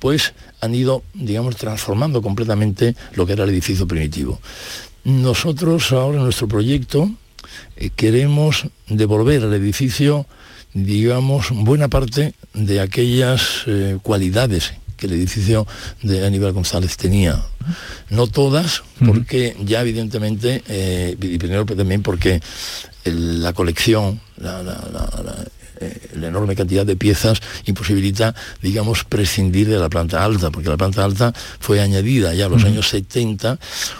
pues han ido, digamos, transformando completamente lo que era el edificio primitivo. Nosotros ahora en nuestro proyecto eh, queremos devolver al edificio, digamos, buena parte de aquellas eh, cualidades que el edificio de Aníbal González tenía. No todas, porque ya evidentemente, eh, y primero también porque el- la colección, la, la- la- la, eh, la enorme cantidad de piezas imposibilita, digamos, prescindir de la planta alta, porque la planta alta fue añadida ya a los años 70,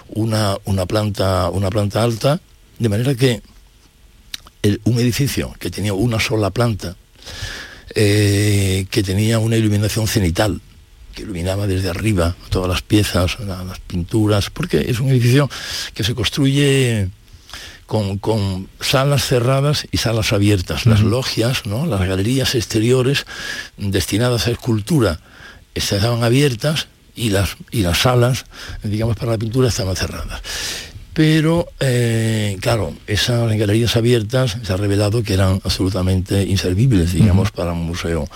una, una, planta, una planta alta, de manera que el- un edificio que tenía una sola planta, eh, que tenía una iluminación cenital, que iluminaba desde arriba todas las piezas, la- las pinturas, porque es un edificio que se construye con, con salas cerradas y salas abiertas. Las logias, ¿no? las galerías exteriores destinadas a escultura estaban abiertas y las, y las salas, digamos, para la pintura estaban cerradas. Pero, eh, claro, esas galerías abiertas se ha revelado que eran absolutamente inservibles, digamos, para un museo.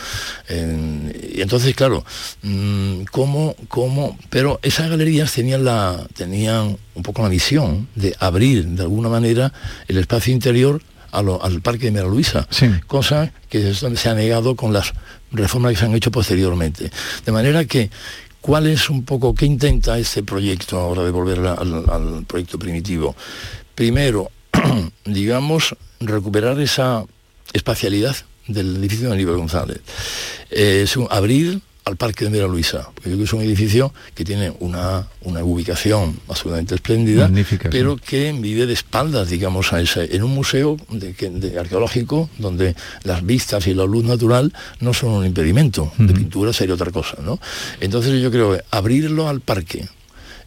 Eh, y entonces, claro, mm, ¿cómo, cómo? Pero esas galerías tenían, la, tenían un poco la misión de abrir, de alguna manera, el espacio interior al Parque de Mera Luisa, cosa que se ha negado con las reformas que se han hecho posteriormente. De manera que ¿Cuál es un poco, qué intenta este proyecto ahora de volver al, proyecto primitivo? Primero, (clears throat) digamos, recuperar esa espacialidad del edificio de Aníbal González. Eh, abrir al Parque de Mira Luisa, porque creo que es un edificio que tiene una, ubicación absolutamente espléndida, pero que vive de espaldas, digamos, a ese, en un museo de, arqueológico donde las vistas y la luz natural no son un impedimento, de pintura sería otra cosa, ¿no? Entonces yo creo que abrirlo al parque,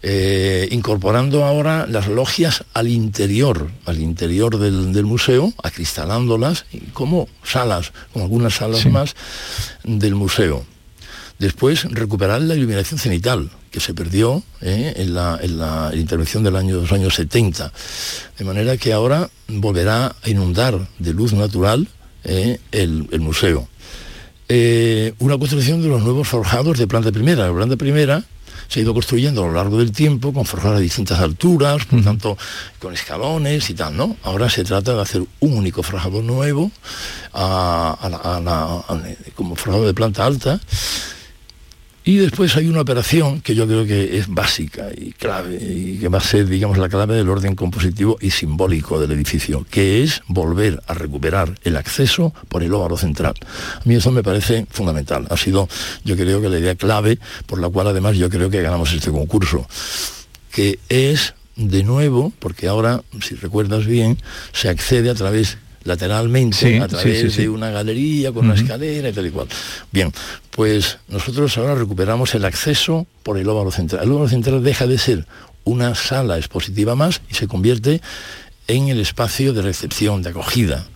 eh, incorporando ahora las logias al interior, al interior del, museo, acristalándolas como salas, como algunas salas más del museo. Después, recuperar la iluminación cenital, que se perdió eh, en, la, intervención del año, de los años 70. De manera que ahora volverá a inundar de luz natural eh, el, museo. Eh, una construcción de los nuevos forjados de planta primera. La planta primera se ha ido construyendo a lo largo del tiempo con forjados a distintas alturas, por tanto con escalones y tal, ¿no? Ahora se trata de hacer un único forjador nuevo como forjador de planta alta y después hay una operación que yo creo que es básica y clave, y que va a ser, digamos, la clave del orden compositivo y simbólico del edificio, que es volver a recuperar el acceso por el óvalo central. A mí eso me parece fundamental. Ha sido, yo creo que la idea clave por la cual además yo creo que ganamos este concurso, que es de nuevo, porque ahora, si recuerdas bien, se accede a través lateralmente a través de una galería con una escalera y tal y cual. Bien, pues nosotros ahora recuperamos el acceso por el óvalo central. El óvalo central deja de ser una sala expositiva más y se convierte en el espacio de recepción, de acogida,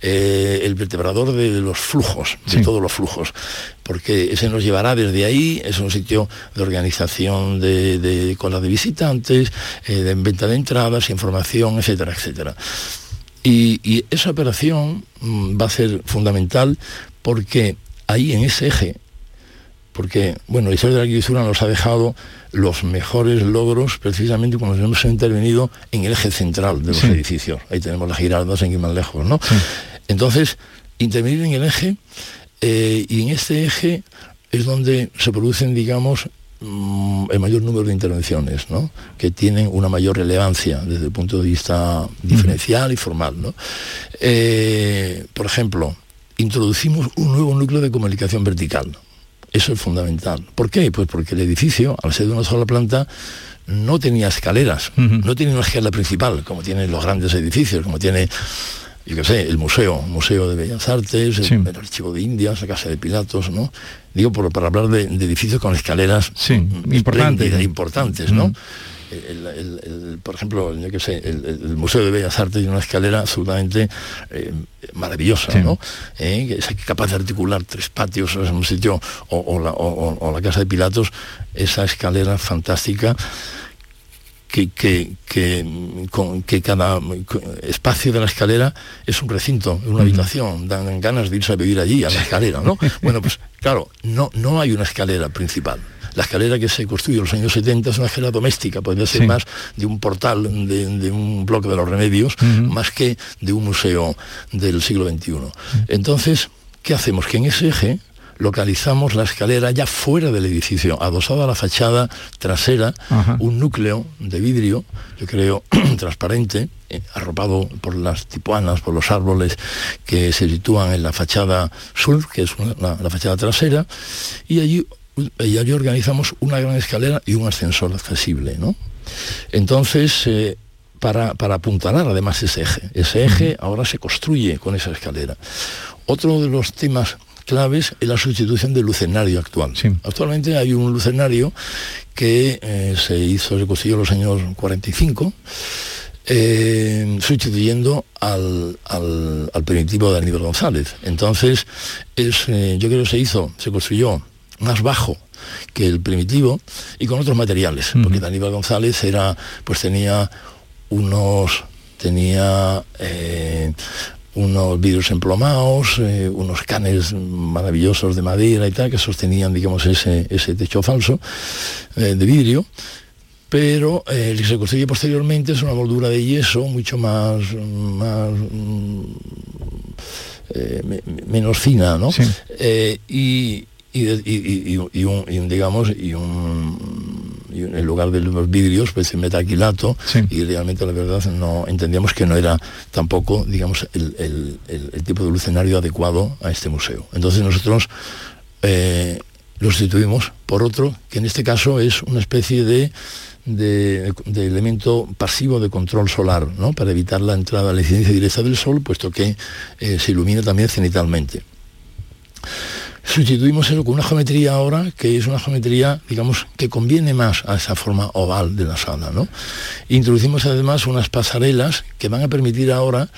eh, el vertebrador de los flujos, de todos los flujos, porque ese nos llevará desde ahí, es un sitio de organización de, de cola de visitantes, eh, de venta de entradas, información, etcétera, etcétera. Y, esa operación mm, va a ser fundamental porque ahí en ese eje, porque bueno, la historia de la arquitectura nos ha dejado los mejores logros precisamente cuando hemos intervenido en el eje central de los edificios. Ahí tenemos las giraldas en que más lejos, ¿no? Entonces, intervenir en el eje eh, y en este eje es donde se producen, digamos, el mayor número de intervenciones, que tienen una mayor relevancia desde el punto de vista diferencial y formal. Eh, por ejemplo, introducimos un nuevo núcleo de comunicación vertical. Eso es fundamental. ¿Por qué? Pues porque el edificio, al ser de una sola planta, no tenía escaleras, no tenía una escalera principal, como tienen los grandes edificios, como tiene yo qué sé, el museo, Museo de Bellas Artes, el, Archivo de Indias, la Casa de Pilatos, ¿no? Digo, por, para hablar de, edificios con escaleras importantes, importantes ¿no? por ejemplo, yo qué sé, el, Museo de Bellas Artes tiene una escalera absolutamente eh, maravillosa, ¿no? Eh, que es capaz de articular tres patios en un sitio, o, la, o la Casa de Pilatos, esa escalera fantástica que, que, con, que cada espacio de la escalera es un recinto, una habitación, dan ganas de irse a vivir allí, a la escalera, ¿no? Bueno, pues claro, no, no hay una escalera principal. La escalera que se construyó en los años 70 es una escalera doméstica, podría ser más de un portal, de, un bloque de los remedios, más que de un museo del siglo XXI. Entonces, ¿qué hacemos? Que en ese eje localizamos la escalera ya fuera del edificio, adosado a la fachada trasera, un núcleo de vidrio, yo creo, (clears throat) transparente, eh, arropado por las tipuanas, por los árboles que se sitúan en la fachada sur, que es la, fachada trasera, y allí, allí organizamos una gran escalera y un ascensor accesible. ¿no? Entonces, eh, para, para, apuntalar además ese eje. Ese eje ahora se construye con esa escalera. Otro de los temas claves es la sustitución del lucenario actual. Actualmente hay un lucenario que eh, se hizo, se construyó en los años 45, eh, sustituyendo al, al, primitivo de Aníbal González. Entonces, es, eh, yo creo que se hizo, se construyó más bajo que el primitivo y con otros materiales, porque Aníbal González era, pues tenía unos tenía unos vidrios emplomados, eh, unos canes maravillosos de madera y tal, que sostenían, digamos, ese, ese techo falso eh, de vidrio. pero eh, el que se construye posteriormente es una moldura de yeso mucho más, más mm, eh, me- me- menos fina, ¿no? Eh, y, y un, digamos, y un, y en lugar de los vidrios, pues en metaquilato, y realmente la verdad no entendíamos que no era tampoco, digamos, el, el- el- el tipo de lucenario adecuado a este museo. Entonces nosotros eh, lo sustituimos por otro, que en este caso es una especie de, de- de elemento pasivo de control solar, ¿no? para evitar la entrada, la incidencia directa del sol, puesto que eh, se ilumina también cenitalmente. Sustituimos eso con una geometría ahora que es una geometría, digamos, que conviene más a esa forma oval de la sala. ¿no? Introducimos además unas pasarelas que van a permitir ahora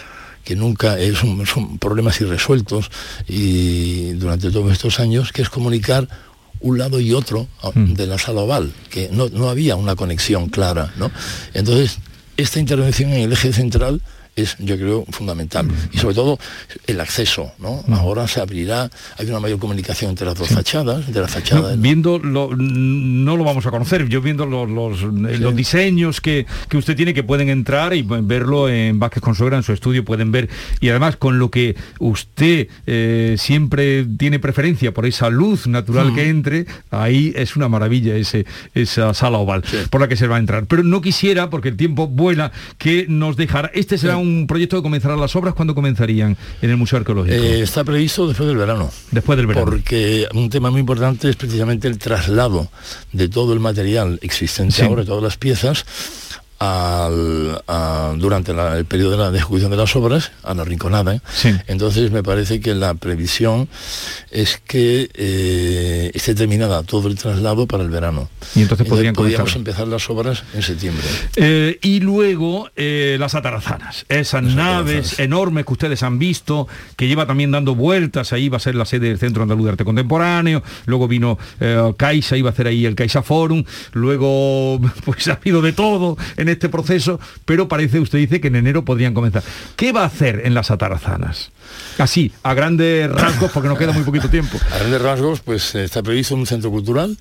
que nunca es un- son problemas irresueltos y durante todos estos años, que es comunicar un lado y otro ah, de la sala oval, que no, no había una conexión clara. ¿no? Entonces, esta intervención en el eje central es, yo creo, fundamental. Y sobre todo el acceso, ¿no? Ahora se abrirá, hay una mayor comunicación entre las dos fachadas, entre la fachada No, viendo lo, no lo vamos a conocer. Yo viendo los, los, eh, los diseños que, que usted tiene que pueden entrar y verlo en Vázquez Consuegra en su estudio pueden ver. Y además con lo que usted eh, siempre tiene preferencia por esa luz natural Mm. que entre ahí es una maravilla ese esa sala oval por la que se va a entrar. Pero no quisiera porque el tiempo vuela que nos dejara este será un proyecto que comenzará las obras cuando comenzarían en el Museo Arqueológico Eh, está previsto después del verano. Después del verano. Porque un tema muy importante es precisamente el traslado de todo el material existente Sí. ahora, de todas las piezas, al- a- durante la- el periodo de la ejecución de las obras, a la rinconada. ¿eh? Entonces me parece que la previsión es que eh, esté terminada todo el traslado para el verano. Y entonces podrían podríamos empezar las obras en septiembre. Eh, y luego eh, las atarazanas, esas naves enormes que ustedes han visto, que lleva también dando vueltas, ahí va a ser la sede del Centro Andaluz de Arte Contemporáneo, luego vino Caixa, iba a hacer ahí el Caixa Forum, luego (laughs) pues ha habido de todo en este proceso, pero parece, usted dice que en enero podrían comenzar. ¿Qué va a hacer en las atarazanas? Así, a grandes rasgos, porque nos queda muy poquito tiempo. A grandes rasgos, pues eh, está previsto un centro cultural.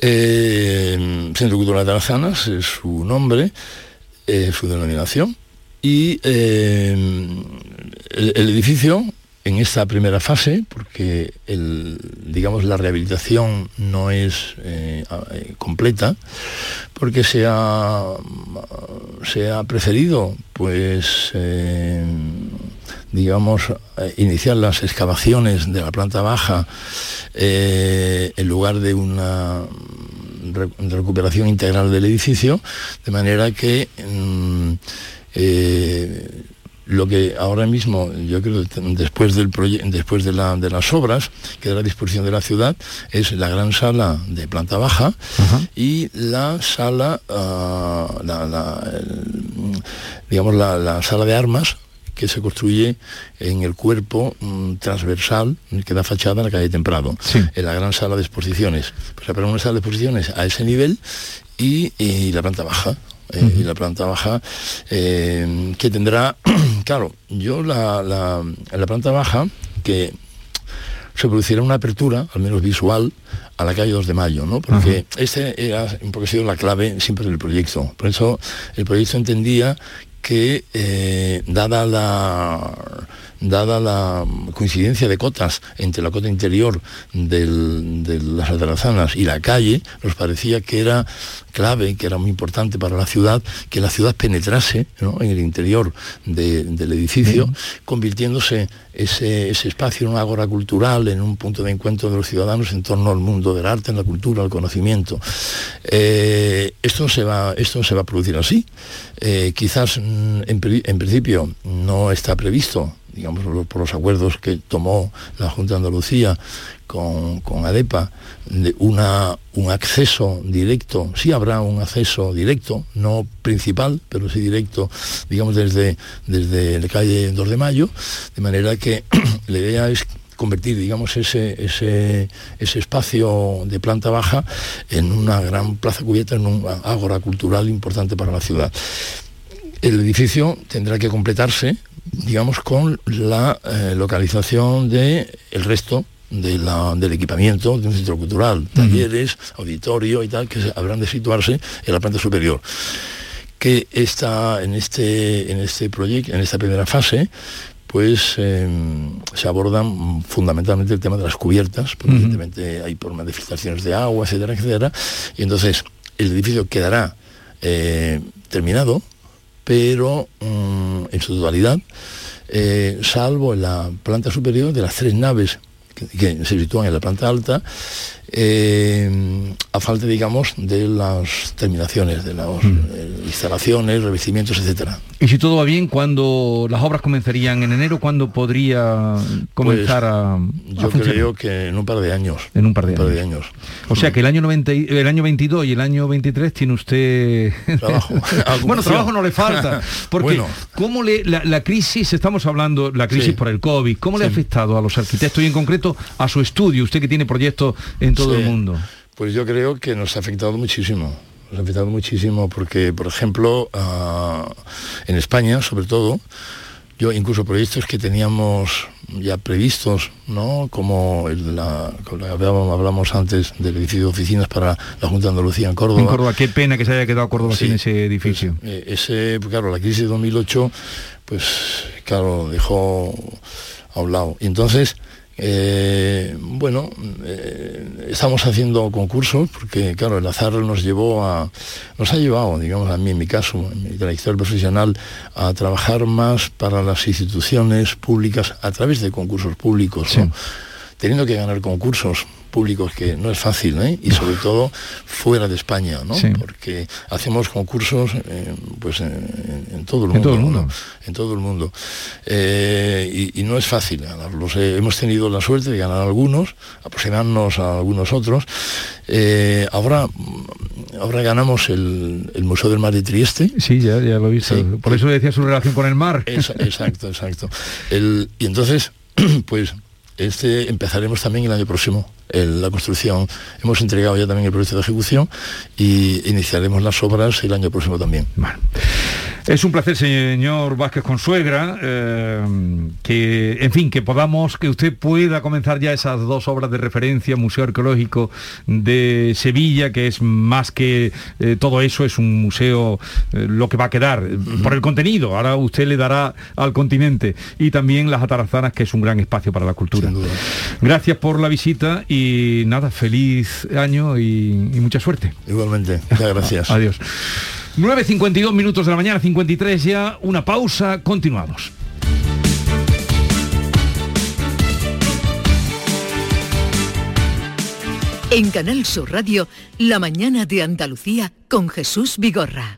eh, centro Cultural de Arazanas es su nombre, eh, su denominación. Y eh, el edificio, en esta primera fase, porque el, digamos la rehabilitación no es eh, eh, completa, porque se ha, se ha preferido pues eh, digamos iniciar las excavaciones de la planta baja en lugar de una re- recuperación integral del edificio de manera que mm, lo que ahora mismo yo creo que después del después de, la- de las obras quedará a disposición de la ciudad es la gran sala de planta baja y la sala ah, la, la- el- digamos la, la sala de armas que se construye en el cuerpo mm, transversal que da fachada a la calle Temprado, en la gran sala de exposiciones. Pues habrá una sala de exposiciones a ese nivel y, y la planta baja. Eh, y la planta baja eh, que tendrá, (clears throat) claro, yo la, la, planta baja que se produciera una apertura, al menos visual, a la calle 2 de Mayo, ¿no? Porque este era, porque ha sido la clave siempre del proyecto. Por eso el proyecto entendía que eh, dada la dada la coincidencia de cotas entre la cota interior del- de las atarazanas y la calle, nos parecía que era clave, que era muy importante para la ciudad, que la ciudad penetrase ¿no? en el interior de- del edificio, convirtiéndose ese, ese espacio en una agora cultural, en un punto de encuentro de los ciudadanos en torno al mundo del arte, en la cultura, al conocimiento. Eh, esto, se va, esto se va a producir así. Eh, quizás mm, en principio no está previsto, digamos, por, los acuerdos que tomó la Junta de Andalucía con, con ADEPA, de una, un acceso directo, sí habrá un acceso directo, no principal, pero sí directo, digamos, desde, desde la calle 2 de Mayo, de manera que (clears throat) la idea es convertir, digamos, ese, ese, ese espacio de planta baja en una gran plaza cubierta, en un ágora cultural importante para la ciudad. El edificio tendrá que completarse, digamos, con la eh, localización del el resto de la- del equipamiento de un centro cultural, talleres, auditorio y tal, que habrán de situarse en la planta superior. Que está en este en este proyecto en esta primera fase pues eh, se abordan fundamentalmente el tema de las cubiertas, porque evidentemente hay problemas de filtraciones de agua, etcétera, etcétera, y entonces el edificio quedará eh, terminado, pero mm, en su totalidad, eh, salvo en la planta superior de las tres naves que, que se sitúan en la planta alta, eh, a falta, digamos, de las terminaciones, de las eh, instalaciones, revestimientos, etcétera. Y si todo va bien, ¿cuándo las obras comenzarían en enero? ¿Cuándo podría comenzar Pues, a, a Yo funcionar? creo que en un par de años. En un par de años. O sea que el año 90, y- el año 22 y el año 23 tiene usted Trabajo. (laughs) bueno, trabajo no le falta, porque Bueno. cómo le la, la crisis, estamos hablando la crisis Sí. por el COVID, ¿cómo le ha afectado a los arquitectos y en concreto a su estudio, usted que tiene proyectos en todo el mundo? Pues yo creo que nos ha afectado muchísimo. Nos ha afectado muchísimo porque, por ejemplo, ah, en España, sobre todo, yo incluso proyectos que teníamos ya previstos, ¿no? Como el de la, con la que hablábamos, hablamos antes del edificio de oficinas para la Junta de Andalucía en Córdoba. En Córdoba, qué pena que se haya quedado Córdoba Sí. sin ese edificio. Eh, ese, pues, claro, la crisis de 2008, pues claro, dejó a un lado. Entonces, eh, bueno, eh, estamos haciendo concursos porque, claro, el azar nos llevó a, nos ha llevado, digamos, a mí en mi caso, en mi trayectoria profesional, a trabajar más para las instituciones públicas a través de concursos públicos, ¿no? teniendo que ganar concursos públicos que no es fácil, ¿eh? y sobre todo fuera de España, ¿no? Sí. Porque hacemos concursos eh, pues en, en- en todo el En mundo. todo el ¿no? mundo. En todo el mundo. Eh, y, y no es fácil ganarlos. eh. hemos tenido la suerte de ganar algunos, aproximarnos a algunos otros. Ahora, ahora ganamos el, el Museo del Mar de Trieste. Sí, ya, ya lo he visto. Por eso decía su relación con el mar. Exacto, exacto. El- y entonces, (clears throat) pues, este empezaremos también el año próximo el- la construcción. Hemos entregado ya también el proyecto de ejecución y iniciaremos las obras el año próximo también. Es un placer, señor Vázquez Consuegra, eh, que, en fin, que podamos, que usted pueda comenzar ya esas dos obras de referencia, Museo Arqueológico de Sevilla, que es más que eh, todo eso, es un museo, eh, lo que va a quedar, por el contenido, ahora usted le dará al continente, y también las Atarazanas, que es un gran espacio para la cultura. Gracias por la visita y nada, feliz año y, y mucha suerte. Igualmente, (laughs) muchas gracias. Adiós. 9.52 minutos de la mañana, 53 ya, una pausa, continuamos. En Canal Sur Radio, La mañana de Andalucía con Jesús Vigorra.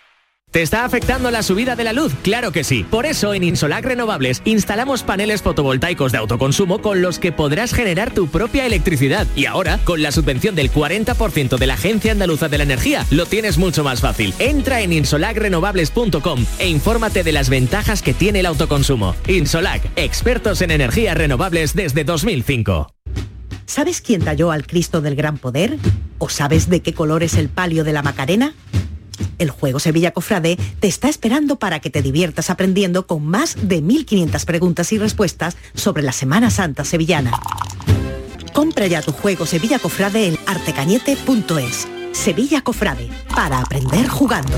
¿Te está afectando la subida de la luz? Claro que sí. Por eso en Insolac Renovables instalamos paneles fotovoltaicos de autoconsumo con los que podrás generar tu propia electricidad. Y ahora, con la subvención del 40% de la Agencia Andaluza de la Energía, lo tienes mucho más fácil. Entra en insolacrenovables.com e infórmate de las ventajas que tiene el autoconsumo. Insolac, expertos en energías renovables desde 2005. ¿Sabes quién talló al Cristo del Gran Poder? ¿O sabes de qué color es el palio de la Macarena? El juego Sevilla Cofrade te está esperando para que te diviertas aprendiendo con más de 1.500 preguntas y respuestas sobre la Semana Santa sevillana. Compra ya tu juego Sevilla Cofrade en artecañete.es. Sevilla Cofrade, para aprender jugando.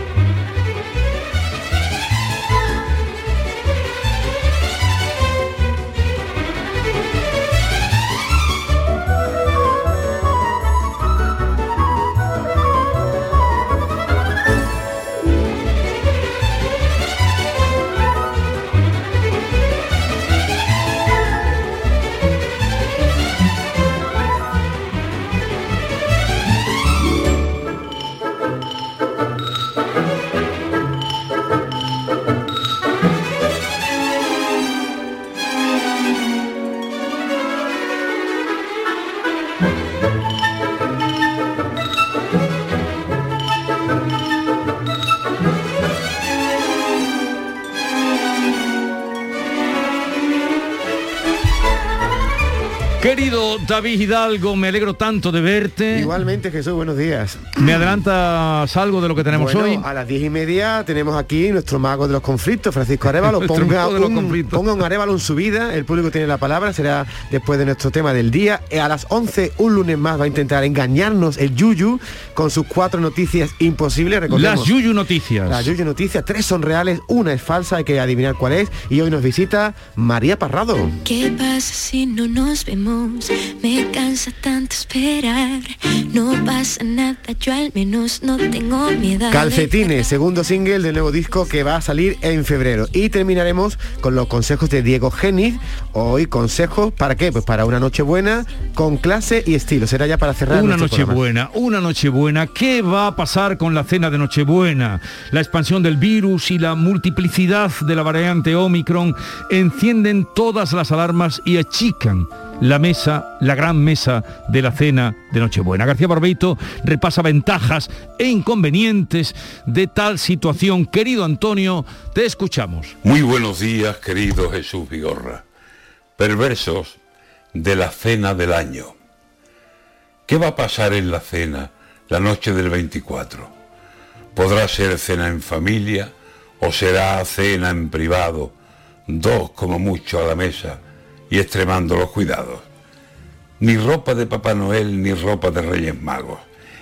Querido David Hidalgo, me alegro tanto de verte. Igualmente, Jesús, buenos días. ¿Me adelantas algo de lo que tenemos Bueno, hoy? A las diez y media tenemos aquí nuestro mago de los conflictos, Francisco Arevalo. (laughs) Ponga mago de los un, conflictos. ponga un Arevalo en su vida, el público tiene la palabra, será después de nuestro tema del día. Eh, A las 11, un lunes más, va a intentar engañarnos el Yuyu con sus cuatro noticias imposibles. Recordemos, Las Yuyu Noticias. Las Yuyu Noticias, tres son reales, una es falsa, hay que adivinar cuál es. Y hoy nos visita María Parrado. ¿Qué pasa si no nos vemos? Me cansa tanto esperar. No pasa nada, yo al menos no tengo miedo. Calcetines, segundo single del nuevo disco que va a salir en febrero. Y terminaremos con los consejos de Diego Geniz. Hoy consejos, ¿para qué? Pues para una noche buena, con clase y estilo. Será ya para cerrar Una noche programa. buena, una noche buena. ¿Qué va a pasar con la cena de Nochebuena? La expansión del virus y la multiplicidad de la variante Omicron encienden todas las alarmas y achican la mesa, la gran mesa de la cena de Nochebuena. García Barbeito repasa ventajas e inconvenientes de tal situación. Querido Antonio, te escuchamos. Muy buenos días, querido Jesús Vigorra. Perversos de la cena del año. ¿Qué va a pasar en la cena la noche del 24? ¿Podrá ser cena en familia o será cena en privado, dos como mucho a la mesa y extremando los cuidados? Ni ropa de Papá Noel ni ropa de Reyes Magos.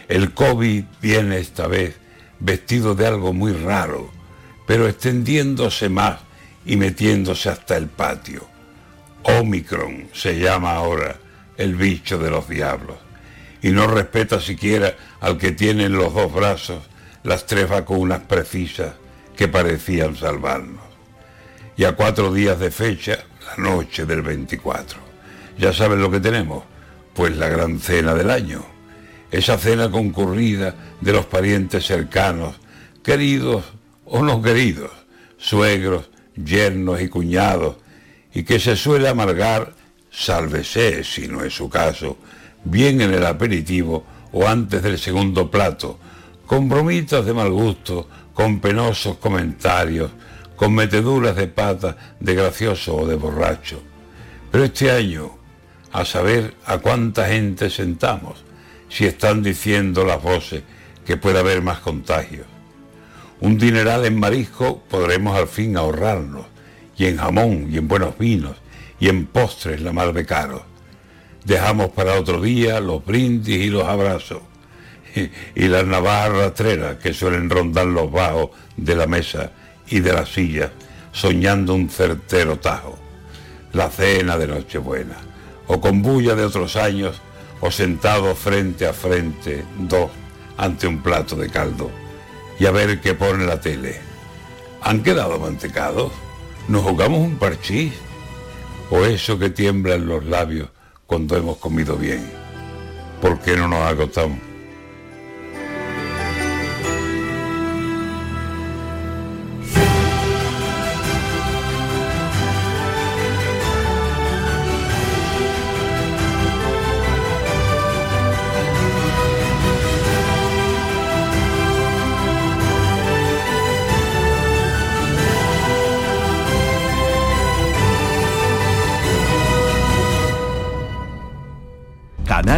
El COVID viene esta vez vestido de algo muy raro, pero extendiéndose más y metiéndose hasta el patio. Omicron se llama ahora el bicho de los diablos y no respeta siquiera al que tiene en los dos brazos las tres vacunas precisas que parecían salvarnos. Y a cuatro días de fecha, la noche del 24. ¿Ya saben lo que tenemos? Pues la gran cena del año. Esa cena concurrida de los parientes cercanos, queridos o no queridos, suegros, yernos y cuñados, y que se suele amargar, sálvese si no es su caso, bien en el aperitivo o antes del segundo plato, con bromitas de mal gusto, con penosos comentarios, con meteduras de pata de gracioso o de borracho. Pero este año, a saber a cuánta gente sentamos, si están diciendo las voces que puede haber más contagios. Un dineral en marisco podremos al fin ahorrarnos, y en jamón, y en buenos vinos, y en postres la mar de caro. Dejamos para otro día los brindis y los abrazos, (laughs) y, y las navajas rastreras que suelen rondar los bajos de la mesa y de las sillas, soñando un certero tajo. La cena de Nochebuena, o con bulla de otros años, o sentados frente a frente, dos, ante un plato de caldo, y a ver qué pone la tele. ¿Han quedado mantecados? ¿Nos jugamos un parchís? ¿O eso que tiembla en los labios cuando hemos comido bien? ¿Por qué no nos agotamos?